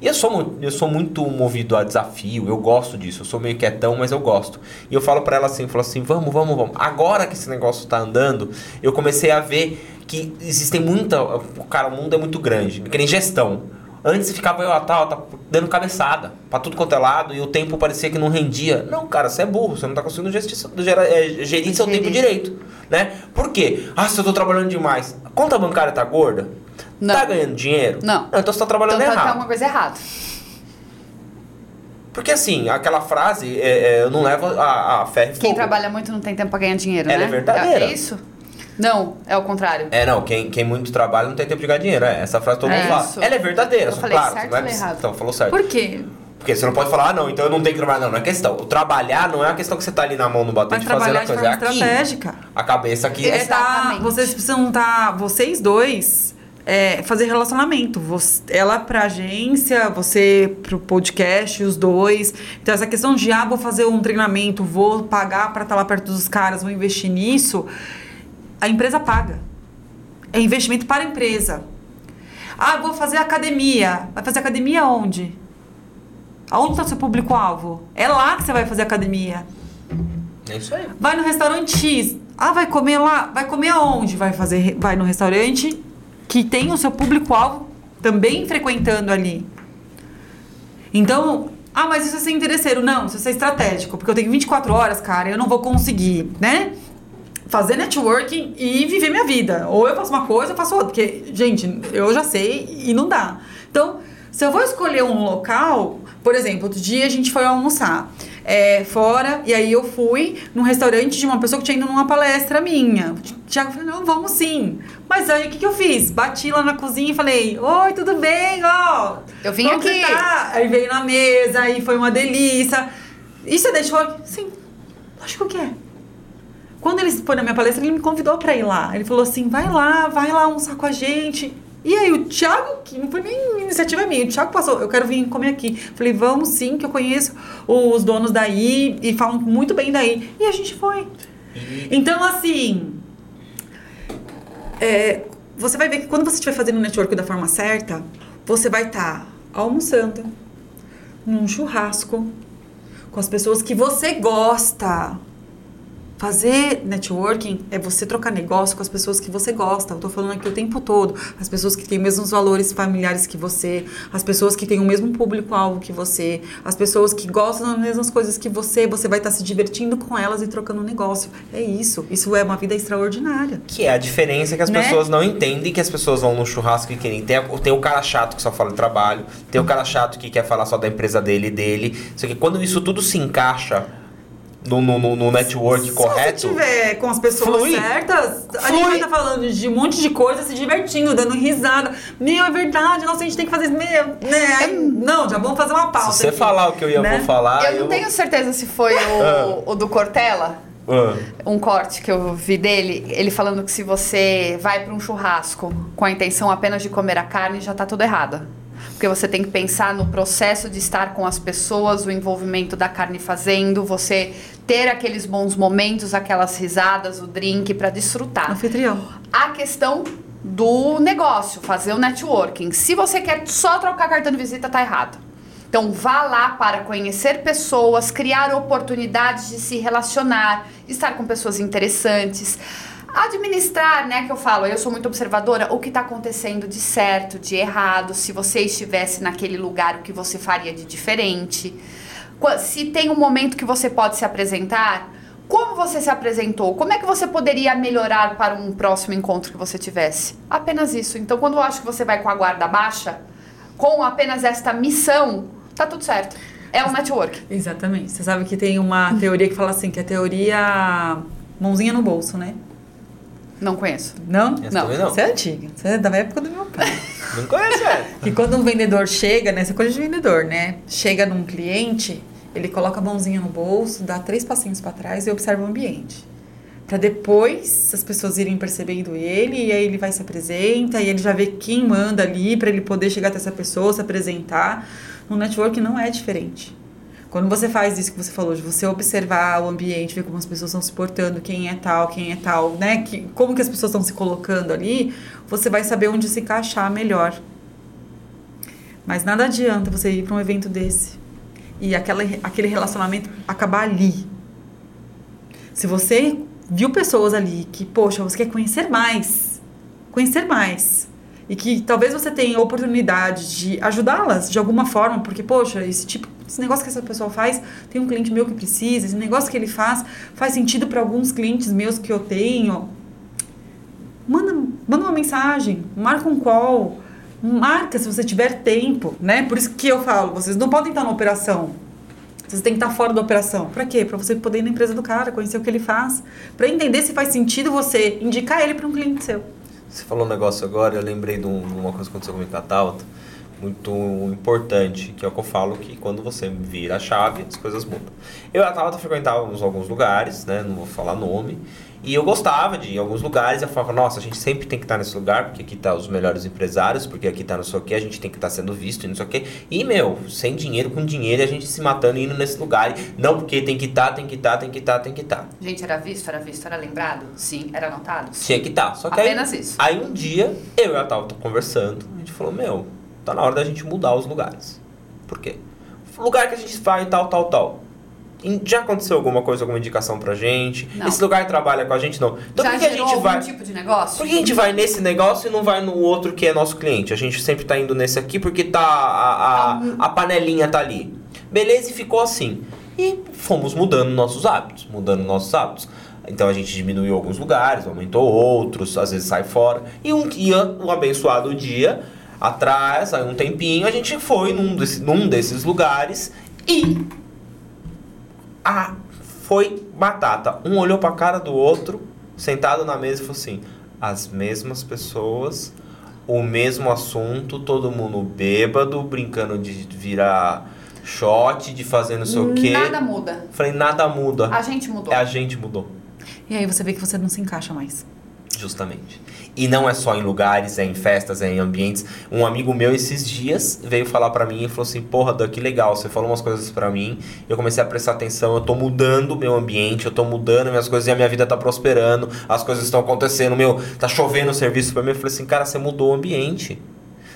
E eu sou, eu sou muito movido a desafio, eu gosto disso, eu sou meio quietão, mas eu gosto. E eu falo pra ela assim, eu falo assim, vamos, vamos, vamos. Agora que esse negócio tá andando, eu comecei a ver que existem muita. Cara, o mundo é muito grande, que nem gestão. Antes ficava eu a tal, tá dando cabeçada pra tudo quanto é lado e o tempo parecia que não rendia. Não, cara, você é burro, você não tá conseguindo gesti- gera- é, gerir seu tempo direito, né? Por quê? Ah, se eu tô trabalhando demais. A conta bancária tá gorda? Não. Tá ganhando dinheiro? Não. então você tá trabalhando Então tá, errado. tá uma coisa errada. Porque assim, aquela frase, é, é, eu não levo a, a ferro e Quem fogo. trabalha muito não tem tempo pra ganhar dinheiro, Ela né? é verdadeira. É isso? Não, é o contrário. É, não, quem, quem muito trabalha não tem tempo de ganhar dinheiro. É, essa frase todo É mundo fala. isso. Ela é verdadeira, Eu só falei claro. certo não é, errado? Então, falou certo. Por quê? Porque você não pode falar, ah, não, então eu não tenho que trabalhar. Não, não é questão. O trabalhar não é uma questão que você tá ali na mão no batente Mas fazendo a de coisa. É aqui. estratégica. A cabeça aqui. É tá, vocês precisam estar, vocês dois, é, fazer relacionamento. Você- ela pra agência, você pro podcast, os dois. Então, essa questão de, ah, vou fazer um treinamento, vou pagar pra estar lá perto dos caras, vou investir nisso, a empresa paga. É investimento para a empresa. Ah, vou fazer academia. Vai fazer academia onde? Aonde está o seu público-alvo? É lá que você vai fazer academia. É isso aí. Vai no restaurante X. Ah, vai comer lá? Vai comer aonde? Vai fazer, vai no restaurante que tem o seu público-alvo também frequentando ali. Então, ah, mas isso é ser interesseiro. Não, isso é estratégico, porque eu tenho 24 horas, cara, eu não vou conseguir, né? Fazer networking e viver minha vida. Ou eu faço uma coisa, eu faço outra. Porque, gente, eu já sei e não dá. Então, se eu vou escolher um local, por exemplo, outro dia a gente foi almoçar é, fora, e aí eu fui num restaurante de uma pessoa que tinha ido numa palestra minha. O Thiago falou, não, vamos sim. Mas aí o que, que eu fiz? Bati lá na cozinha e falei, oi, tudo bem? Ó, Eu vim você aqui. tá? Aí veio na mesa, aí foi uma delícia. Isso é network? Sim, lógico que é. Quando ele foi na minha palestra, ele me convidou pra ir lá. Ele falou assim: vai lá, vai lá almoçar com a gente. E aí, o Thiago, que não foi nem iniciativa minha, o Thiago passou, eu quero vir comer aqui. Falei, vamos sim, que eu conheço os donos daí e falam muito bem daí. E a gente foi. Então, assim. é, você vai ver que quando você estiver fazendo o network da forma certa, você vai estar almoçando num churrasco com as pessoas que você gosta. Fazer networking é você trocar negócio com as pessoas que você gosta. Eu tô falando aqui o tempo todo. As pessoas que têm os mesmos valores familiares que você, as pessoas que têm o mesmo público-alvo que você, as pessoas que gostam das mesmas coisas que você, você vai estar se divertindo com elas e trocando negócio. É isso. Isso é uma vida extraordinária. Que é a diferença que as Né? pessoas não entendem que as pessoas vão no churrasco e querem. Tem, tem o cara chato que só fala de trabalho, tem o cara chato que quer falar só da empresa dele e dele. Só que quando isso tudo se encaixa no, no, no- no network correto. Se você tiver com as pessoas Flui. certas, a Flui. gente vai estar falando de um monte de coisa, se divertindo, dando risada. Meu, é verdade, nossa, a gente tem que fazer isso. Meu, né? Aí, não, já vamos fazer uma pauta. Se você aqui, falar o que eu ia né? vou falar. eu não tenho certeza se foi o, o do Cortella. Ah, um corte que eu vi dele, ele falando que se você vai para um churrasco com a intenção apenas de comer a carne, já tá tudo errado. Porque você tem que pensar no processo de estar com as pessoas, o envolvimento da carne fazendo, você ter aqueles bons momentos, aquelas risadas, o drink para desfrutar. Anfitrião. A questão do negócio, fazer o networking. Se você quer só trocar cartão de visita, tá errado. Então vá lá para conhecer pessoas, criar oportunidades de se relacionar, estar com pessoas interessantes. Administrar, né, que eu falo, eu sou muito observadora, o que está acontecendo de certo, de errado, se você estivesse naquele lugar, o que você faria de diferente. Se tem um momento que você pode se apresentar, como você se apresentou? Como é que você poderia melhorar para um próximo encontro que você tivesse? Apenas isso. Então, quando eu acho que você vai com a guarda baixa, com apenas esta missão, tá tudo certo. É um network. Exatamente. Você sabe que tem uma teoria que fala assim, que a teoria mãozinha no bolso, né? Não conheço. Não? Essa Não. não. Você é antiga. Você é da época do meu pai. *laughs* Não conhece, velho. que quando um vendedor chega, né? Essa coisa de vendedor, né? Chega num cliente, ele coloca a mãozinha no bolso, dá três passinhos pra trás e observa o ambiente. Pra depois as pessoas irem percebendo ele, e aí ele vai se apresenta, e ele já vê quem manda ali, pra ele poder chegar até essa pessoa, se apresentar. No network não é diferente. Quando você faz isso que você falou, de você observar o ambiente, ver como as pessoas estão se portando, quem é tal, quem é tal, né? Que, como que as pessoas estão se colocando ali, você vai saber onde se encaixar melhor. Mas nada adianta você ir para um evento desse e aquela, aquele relacionamento acabar ali. Se você viu pessoas ali que, poxa, você quer conhecer mais, conhecer mais, e que talvez você tenha oportunidade de ajudá-las de alguma forma, porque, poxa, esse tipo, esse negócio que essa pessoa faz, tem um cliente meu que precisa, esse negócio que ele faz faz sentido para alguns clientes meus que eu tenho. Manda, manda uma mensagem, marca um call, marca se você tiver tempo, né? Por isso que eu falo, vocês não podem estar na operação. Vocês têm que estar fora da operação. Pra quê? Pra você poder ir na empresa do cara, conhecer o que ele faz. Pra entender se faz sentido você indicar ele pra um cliente seu. Você falou um negócio agora, eu lembrei de um- uma coisa que aconteceu comigo com a Tauta, muito importante, que é o que eu falo que quando você vira a chave, as coisas mudam. Eu e a Tauta frequentávamos alguns lugares, né, não vou falar nome, e eu gostava de ir em alguns lugares, eu falava, nossa, a gente sempre tem que estar nesse lugar, porque aqui tá os melhores empresários, porque aqui tá não sei o que, a gente tem que estar sendo visto e não sei o que. E, meu, sem dinheiro, com dinheiro, a gente se matando e indo nesse lugar. Não porque tem que estar, tem que estar, tem que estar, tem que estar. Gente, era visto, era visto, era lembrado? Sim. Era anotado? Sim. Tinha que estar. Só que aí- Apenas isso. Aí um dia, eu e a Tauta conversando, a gente falou, meu, tá na hora da gente mudar os lugares. Por quê? Lugar que a gente vai, tal, tal, tal. Em- Já aconteceu alguma coisa, alguma indicação pra gente? Não. Esse lugar trabalha com a gente? Não. Então Já por que a gente vai... tipo de negócio? Por que a gente vai nesse negócio e não vai no outro que é nosso cliente? A gente sempre tá indo nesse aqui porque tá a, a, a panelinha tá ali. Beleza, e ficou assim. E fomos mudando nossos hábitos, mudando nossos hábitos. Então a gente diminuiu alguns lugares, aumentou outros, às vezes sai fora. E um dia, um abençoado dia, atrás, aí um tempinho, a gente foi num, desse- num desses lugares e a, foi batata. Um olhou pra cara do outro, sentado na mesa e falou assim: as mesmas pessoas, o mesmo assunto, todo mundo bêbado, brincando de virar shot, de fazer não sei o quê. Nada muda. Falei, nada muda. A gente mudou. É, a gente mudou. E aí você vê que você não se encaixa mais. Justamente. E não é só em lugares, é em festas, é em ambientes. Um amigo meu esses dias veio falar pra mim e falou assim: "Porra, Dan, que legal, você falou umas coisas pra mim". Eu comecei a prestar atenção, eu tô mudando o meu ambiente, eu tô mudando minhas coisas e a minha vida tá prosperando, as coisas estão acontecendo, meu, tá chovendo serviço pra mim. Eu falei assim: "Cara, você mudou o ambiente".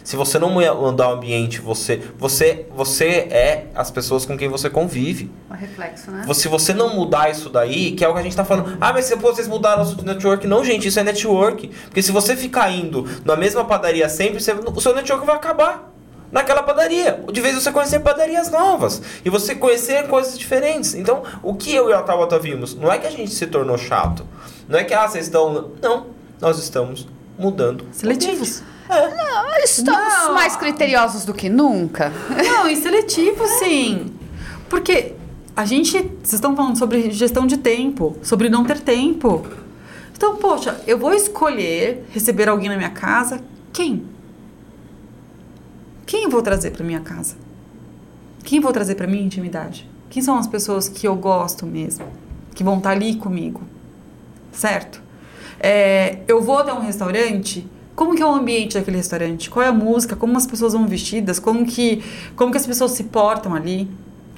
Se você não mudar o ambiente, você, você, você é as pessoas com quem você convive. Um reflexo, né? Se você não mudar isso daí, que é o que a gente tá falando, ah, mas se vocês mudaram o seu network. Não, gente, isso é network. Porque se você ficar indo na mesma padaria sempre, você, o seu network vai acabar naquela padaria. De vez você conhecer padarias novas e você conhecer coisas diferentes. Então, o que eu e a Tabata vimos, não é que a gente se tornou chato. Não é que, ah, vocês estão. Não, nós estamos mudando. Seletivos. Não, estamos Não. mais criteriosos do que nunca. Não, e seletivo *laughs* sim. Porque a gente. Vocês estão falando sobre gestão de tempo, sobre não ter tempo. Então, poxa, eu vou escolher receber alguém na minha casa. Quem? Quem eu vou trazer para minha casa? Quem eu vou trazer para minha intimidade? Quem são as pessoas que eu gosto mesmo? Que vão estar ali comigo? Certo? É, eu vou até um restaurante. Como que é o ambiente daquele restaurante? Qual é a música? Como as pessoas vão vestidas? Como que, como que as pessoas se portam ali?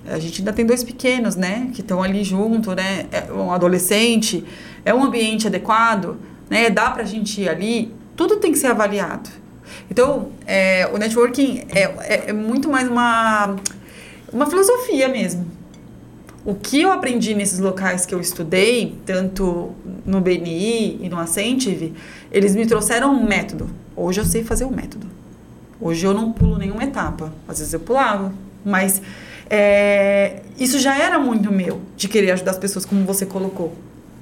A gente ainda tem dois pequenos, né? Que estão ali junto, né? É um adolescente. É um ambiente adequado, né? Dá pra gente ir ali. Tudo tem que ser avaliado. Então, é, o networking é, é, é muito mais uma, uma filosofia mesmo. O que eu aprendi nesses locais que eu estudei, tanto no BNI e no Ascentive, eles me trouxeram um método. Hoje eu sei fazer o método. Hoje eu não pulo nenhuma etapa. Às vezes eu pulava, mas é, isso já era muito meu, de querer ajudar as pessoas, como você colocou,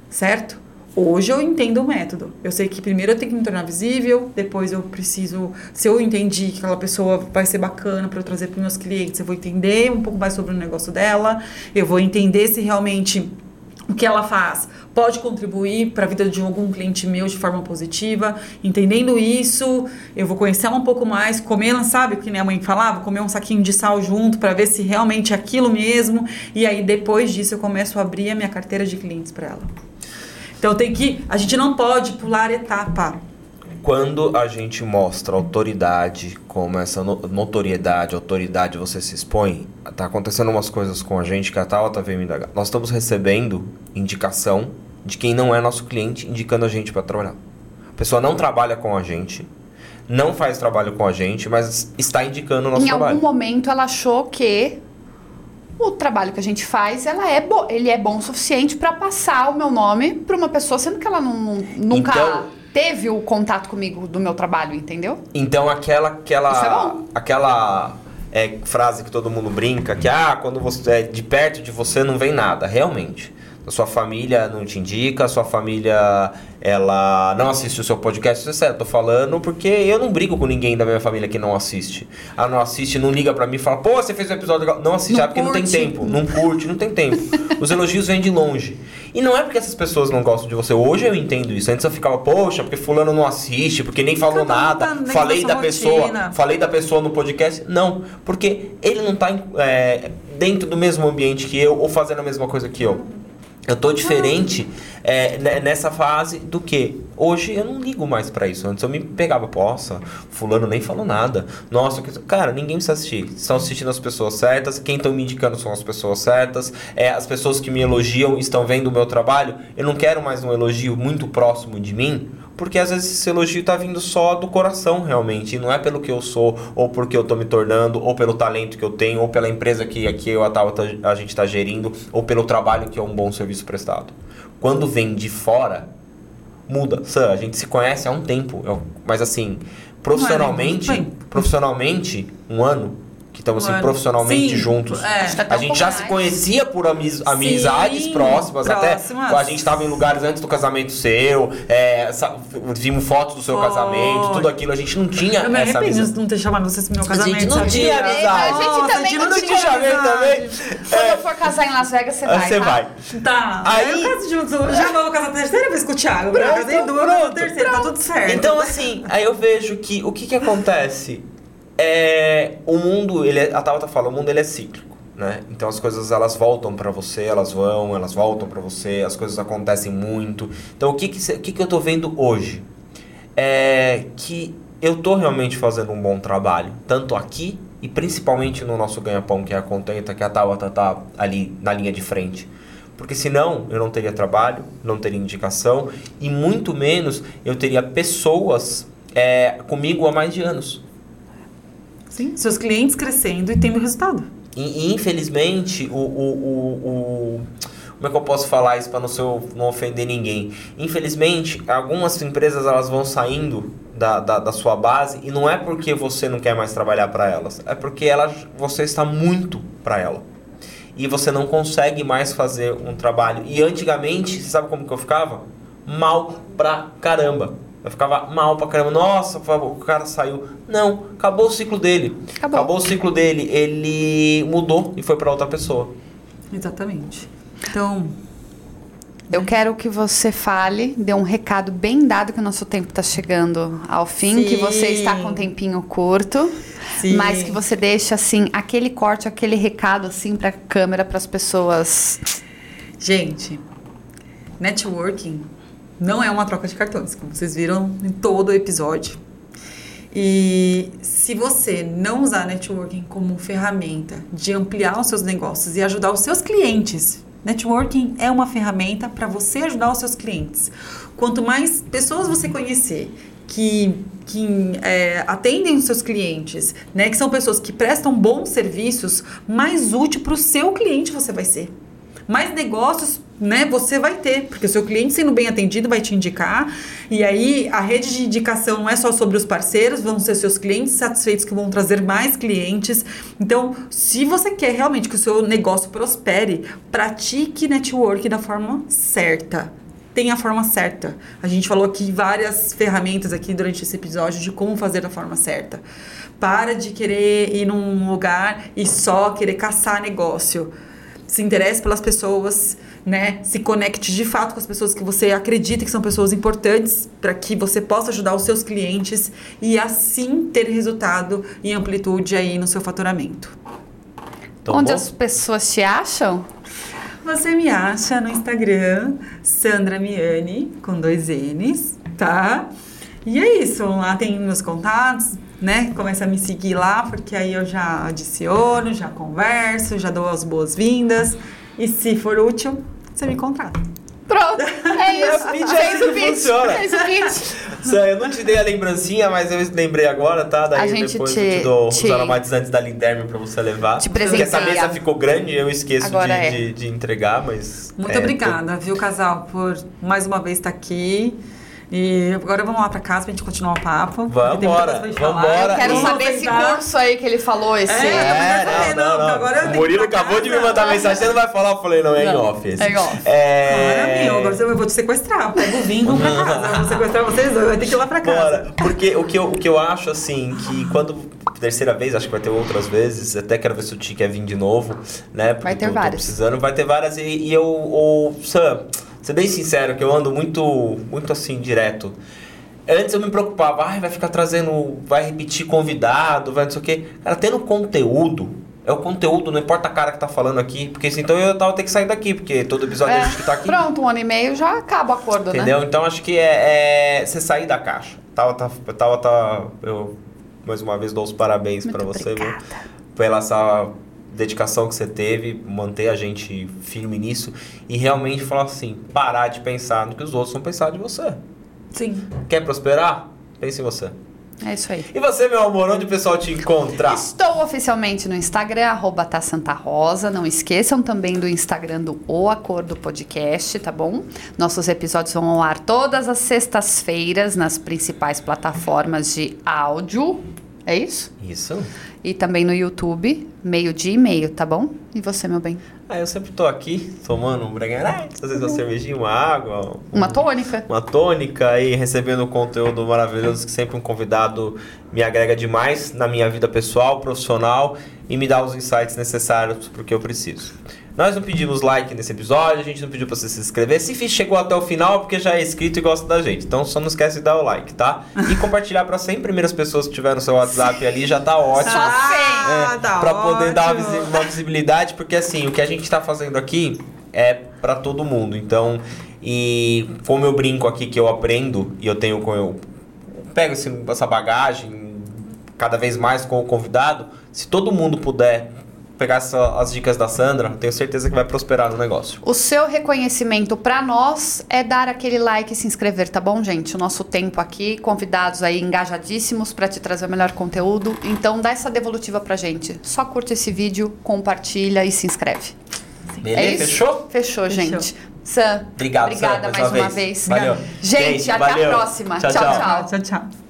certo? Hoje eu entendo o método. Eu sei que primeiro eu tenho que me tornar visível, depois eu preciso. Se eu entendi que aquela pessoa vai ser bacana para eu trazer para meus clientes, eu vou entender um pouco mais sobre o negócio dela, eu vou entender se realmente o que ela faz pode contribuir para a vida de algum cliente meu de forma positiva. Entendendo isso, eu vou conhecer ela um pouco mais, comer, sabe o que minha mãe falava? Comer um saquinho de sal junto para ver se realmente é aquilo mesmo. E aí depois disso eu começo a abrir a minha carteira de clientes para ela. Então tem que. A gente não pode pular etapa. Quando a gente mostra autoridade, como essa no- notoriedade, autoridade você se expõe, tá acontecendo umas coisas com a gente que a Tala tá veio me indagar. Nós estamos recebendo indicação de quem não é nosso cliente, indicando a gente para trabalhar. A pessoa não trabalha com a gente, não faz trabalho com a gente, mas está indicando o nosso em trabalho. algum momento ela achou que o trabalho que a gente faz, ela é bo- ele é bom o suficiente para passar o meu nome para uma pessoa, sendo que ela não- não- nunca Então- teve o contato comigo do meu trabalho, entendeu? Então aquela aquela é aquela é, frase que todo mundo brinca que ah quando você é de perto de você não vem nada realmente a sua família não te indica a sua família ela não assiste o seu podcast. Isso é eu tô falando porque eu não brigo com ninguém da minha família que não assiste. Ela não assiste não liga pra mim e fala pô você fez um episódio legal. Não assiste Não ah, porque não tem tempo não curte não tem tempo. Os elogios vêm de longe. E não é porque essas pessoas não gostam de você. Hoje eu entendo isso. Antes eu ficava poxa porque fulano não assiste porque nem falou um nada. tá falei da sua pessoa rotina. falei da pessoa no podcast. Não, porque ele não tá é, dentro do mesmo ambiente que eu ou fazendo a mesma coisa que eu. Eu tô diferente é, ne- nessa fase do que hoje eu não ligo mais pra isso. Antes eu me pegava, poça, fulano nem falou nada. Nossa, cara, ninguém precisa assistir. Estão assistindo as pessoas certas, quem estão me indicando são as pessoas certas. É, as pessoas que me elogiam estão vendo o meu trabalho. Eu não quero mais um elogio muito próximo de mim, porque às vezes esse elogio tá vindo só do coração, realmente. E não é pelo que eu sou, ou porque eu tô me tornando, ou pelo talento que eu tenho, ou pela empresa que aqui eu, a, tá- a gente tá gerindo, ou pelo trabalho que é um bom serviço prestado. Quando vem de fora, muda. Sam, a gente se conhece há um tempo, eu- mas assim, profissionalmente, é nem muito tempo. profissionalmente, um ano. Que estamos assim, ano. profissionalmente Sim, juntos. é. A gente pouco já mais. se conhecia por amiz- amizades próximas, próximas. até a gente estava em lugares antes do casamento seu, é, vimos fotos do seu Foi. casamento, tudo aquilo, a gente não tinha Eu me essa arrependo amizade. de não ter chamado vocês pro meu A casamento. gente não sabia? tinha amizade. A gente Nossa, também a gente não não tinha amizade. também. Quando eu for casar em Las Vegas, você vai, Você tá? vai. Tá, Aí- eu caso junto. Já vou casar a terceira vez com o Thiago. Eu Pronto, casei duas, pronto, vou terceira, tá tudo certo. Então, assim, aí eu vejo que o que que acontece? É, o mundo, ele é, a Tabata fala, o mundo ele é cíclico. né? Então as coisas elas voltam para você, elas vão, elas voltam para você, as coisas acontecem muito. Então o que que, o que que eu tô vendo hoje é que eu tô realmente fazendo um bom trabalho, tanto aqui e principalmente no nosso ganha-pão, que é a Contenta, que a Tabata tá ali na linha de frente. Porque senão eu não teria trabalho, não teria indicação e muito menos eu teria pessoas é, comigo há mais de anos. Sim, seus clientes crescendo e tendo resultado. E, infelizmente, o, o, o, o, como é que eu posso falar isso para não, não ofender ninguém? Infelizmente, algumas empresas elas vão saindo da, da, da, sua base e não é porque você não quer mais trabalhar para elas, é porque ela, você está muito para ela. E você não consegue mais fazer um trabalho. E antigamente, você sabe como que eu ficava? Mal pra caramba. Eu ficava mal pra caramba. Nossa, o cara saiu. Não, acabou o ciclo dele. Acabou, acabou o ciclo dele. Ele mudou e foi para outra pessoa. Exatamente. Então. Eu quero que você fale, dê um recado bem dado que o nosso tempo está chegando ao fim, Sim. que você está com um tempinho curto, Sim. mas que você deixa assim aquele corte, aquele recado assim para a câmera, para as pessoas. Gente, networking não é uma troca de cartões, como vocês viram em todo o episódio. E se você não usar networking como ferramenta de ampliar os seus negócios e ajudar os seus clientes, networking é uma ferramenta para você ajudar os seus clientes. Quanto mais pessoas você conhecer que, que é, atendem os seus clientes, né, que são pessoas que prestam bons serviços, mais útil para o seu cliente você vai ser mais negócios né, você vai ter, porque o seu cliente sendo bem atendido vai te indicar. E aí a rede de indicação não é só sobre os parceiros, vão ser seus clientes satisfeitos que vão trazer mais clientes. Então, se você quer realmente que o seu negócio prospere, pratique network da forma certa. Tem a forma certa. A gente falou aqui várias ferramentas aqui durante esse episódio de como fazer da forma certa. Para de querer ir num lugar e só querer caçar negócio se interesse pelas pessoas, né? Se conecte de fato com as pessoas que você acredita que são pessoas importantes para que você possa ajudar os seus clientes e assim ter resultado e amplitude aí no seu faturamento. Tá Onde bom? as pessoas te acham? Você me acha no Instagram, Sandra Miani, com dois N's, tá? E é isso, lá tem meus contatos, né? Começa a me seguir lá, porque aí eu já adiciono, já converso, já dou as boas-vindas. E se for útil, você me contrata. Pronto, é isso. Pitch é assim que funciona. Fez o pitch. Eu não te dei a lembrancinha, mas eu lembrei agora, tá? Daí a gente depois te, eu te dou te, os aromatizantes da Linderme pra você levar. Te Porque essa mesa ficou grande eu esqueço de, é. de, de, entregar, mas... Muito é, obrigada, tô... viu, casal, por mais uma vez estar aqui. E agora vamos lá pra casa pra gente continuar o papo. Vamos embora. Vamos. Eu quero saber esse curso aí que ele falou esse. É, é não, não, não, Agora o Murilo acabou de me mandar mensagem, você não vai falar? Eu falei, não, é em off esse. É em off. É... Agora, meu, agora eu vou te sequestrar. Pega o vinho, vamos pra casa. Eu vou sequestrar vocês dois, vai ter que ir lá pra casa. Bora. Porque o que, eu, o que eu acho, assim, que quando terceira vez, acho que vai ter outras vezes, até quero ver se o Ti quer vir de novo, né? Porque vai ter tô, várias. Tô precisando, vai ter várias. E, e eu, o Sam, ser bem sincero, que eu ando muito, muito assim, direto. Antes eu me preocupava, ah, vai ficar trazendo, vai repetir convidado, vai não sei o quê. Cara, tendo conteúdo, é o conteúdo, não importa a cara que tá falando aqui, porque então eu tava ter que sair daqui, porque todo episódio é, a gente que tá aqui. Pronto, um ano e meio já acaba o acordo, Entendeu? né? Entendeu? Então acho que é, é você sair da caixa. Tava, tá, tava, tá, eu mais uma vez dou os parabéns para você, viu? Pela essa dedicação que você teve, manter a gente firme nisso e realmente falar assim, parar de pensar no que os outros vão pensar de você. Sim. Quer prosperar? Pense em você. É isso aí. E você, meu amor, onde o pessoal te encontra? Estou oficialmente no Instagram, arroba tá Santa Rosa. Não esqueçam também do Instagram do O Acordo Podcast, tá bom? Nossos episódios vão ao ar todas as sextas-feiras nas principais plataformas de áudio. É isso? Isso. E também no YouTube, meio dia e meio, tá bom? E você, meu bem? Ah, eu sempre tô aqui tomando um bregarete, às vezes uma cervejinha, uma água. Um, uma tônica. Uma tônica e recebendo conteúdo maravilhoso que sempre um convidado me agrega demais na minha vida pessoal, profissional e me dá os insights necessários porque eu preciso. Nós não pedimos like nesse episódio, a gente não pediu pra você se inscrever. Se chegou até o final, é porque já é inscrito e gosta da gente. Então só não esquece de dar o like, tá? E compartilhar para 100 primeiras pessoas que tiver no seu WhatsApp ali já tá ótimo. Ah, É, tá pra poder dar uma, ótimo. visi- uma visibilidade, porque assim, o que a gente tá fazendo aqui é pra todo mundo. Então, e como eu brinco aqui que eu aprendo e eu tenho com eu pego esse- essa bagagem cada vez mais com o convidado, se todo mundo puder pegar essa- as dicas da Sandra, tenho certeza que vai prosperar no negócio. O seu reconhecimento pra nós é dar aquele like e se inscrever, tá bom, gente? O nosso tempo aqui, convidados aí engajadíssimos pra te trazer o melhor conteúdo. Então dá essa devolutiva pra gente. Só curte esse vídeo, compartilha e se inscreve. Beleza? é isso? Fechou? Fechou, Fechou. gente. Sam, Obrigado, obrigada Sam, mais uma vez. Valeu. Gente, até valeu. a próxima. Tchau, tchau. tchau. Tchau, tchau.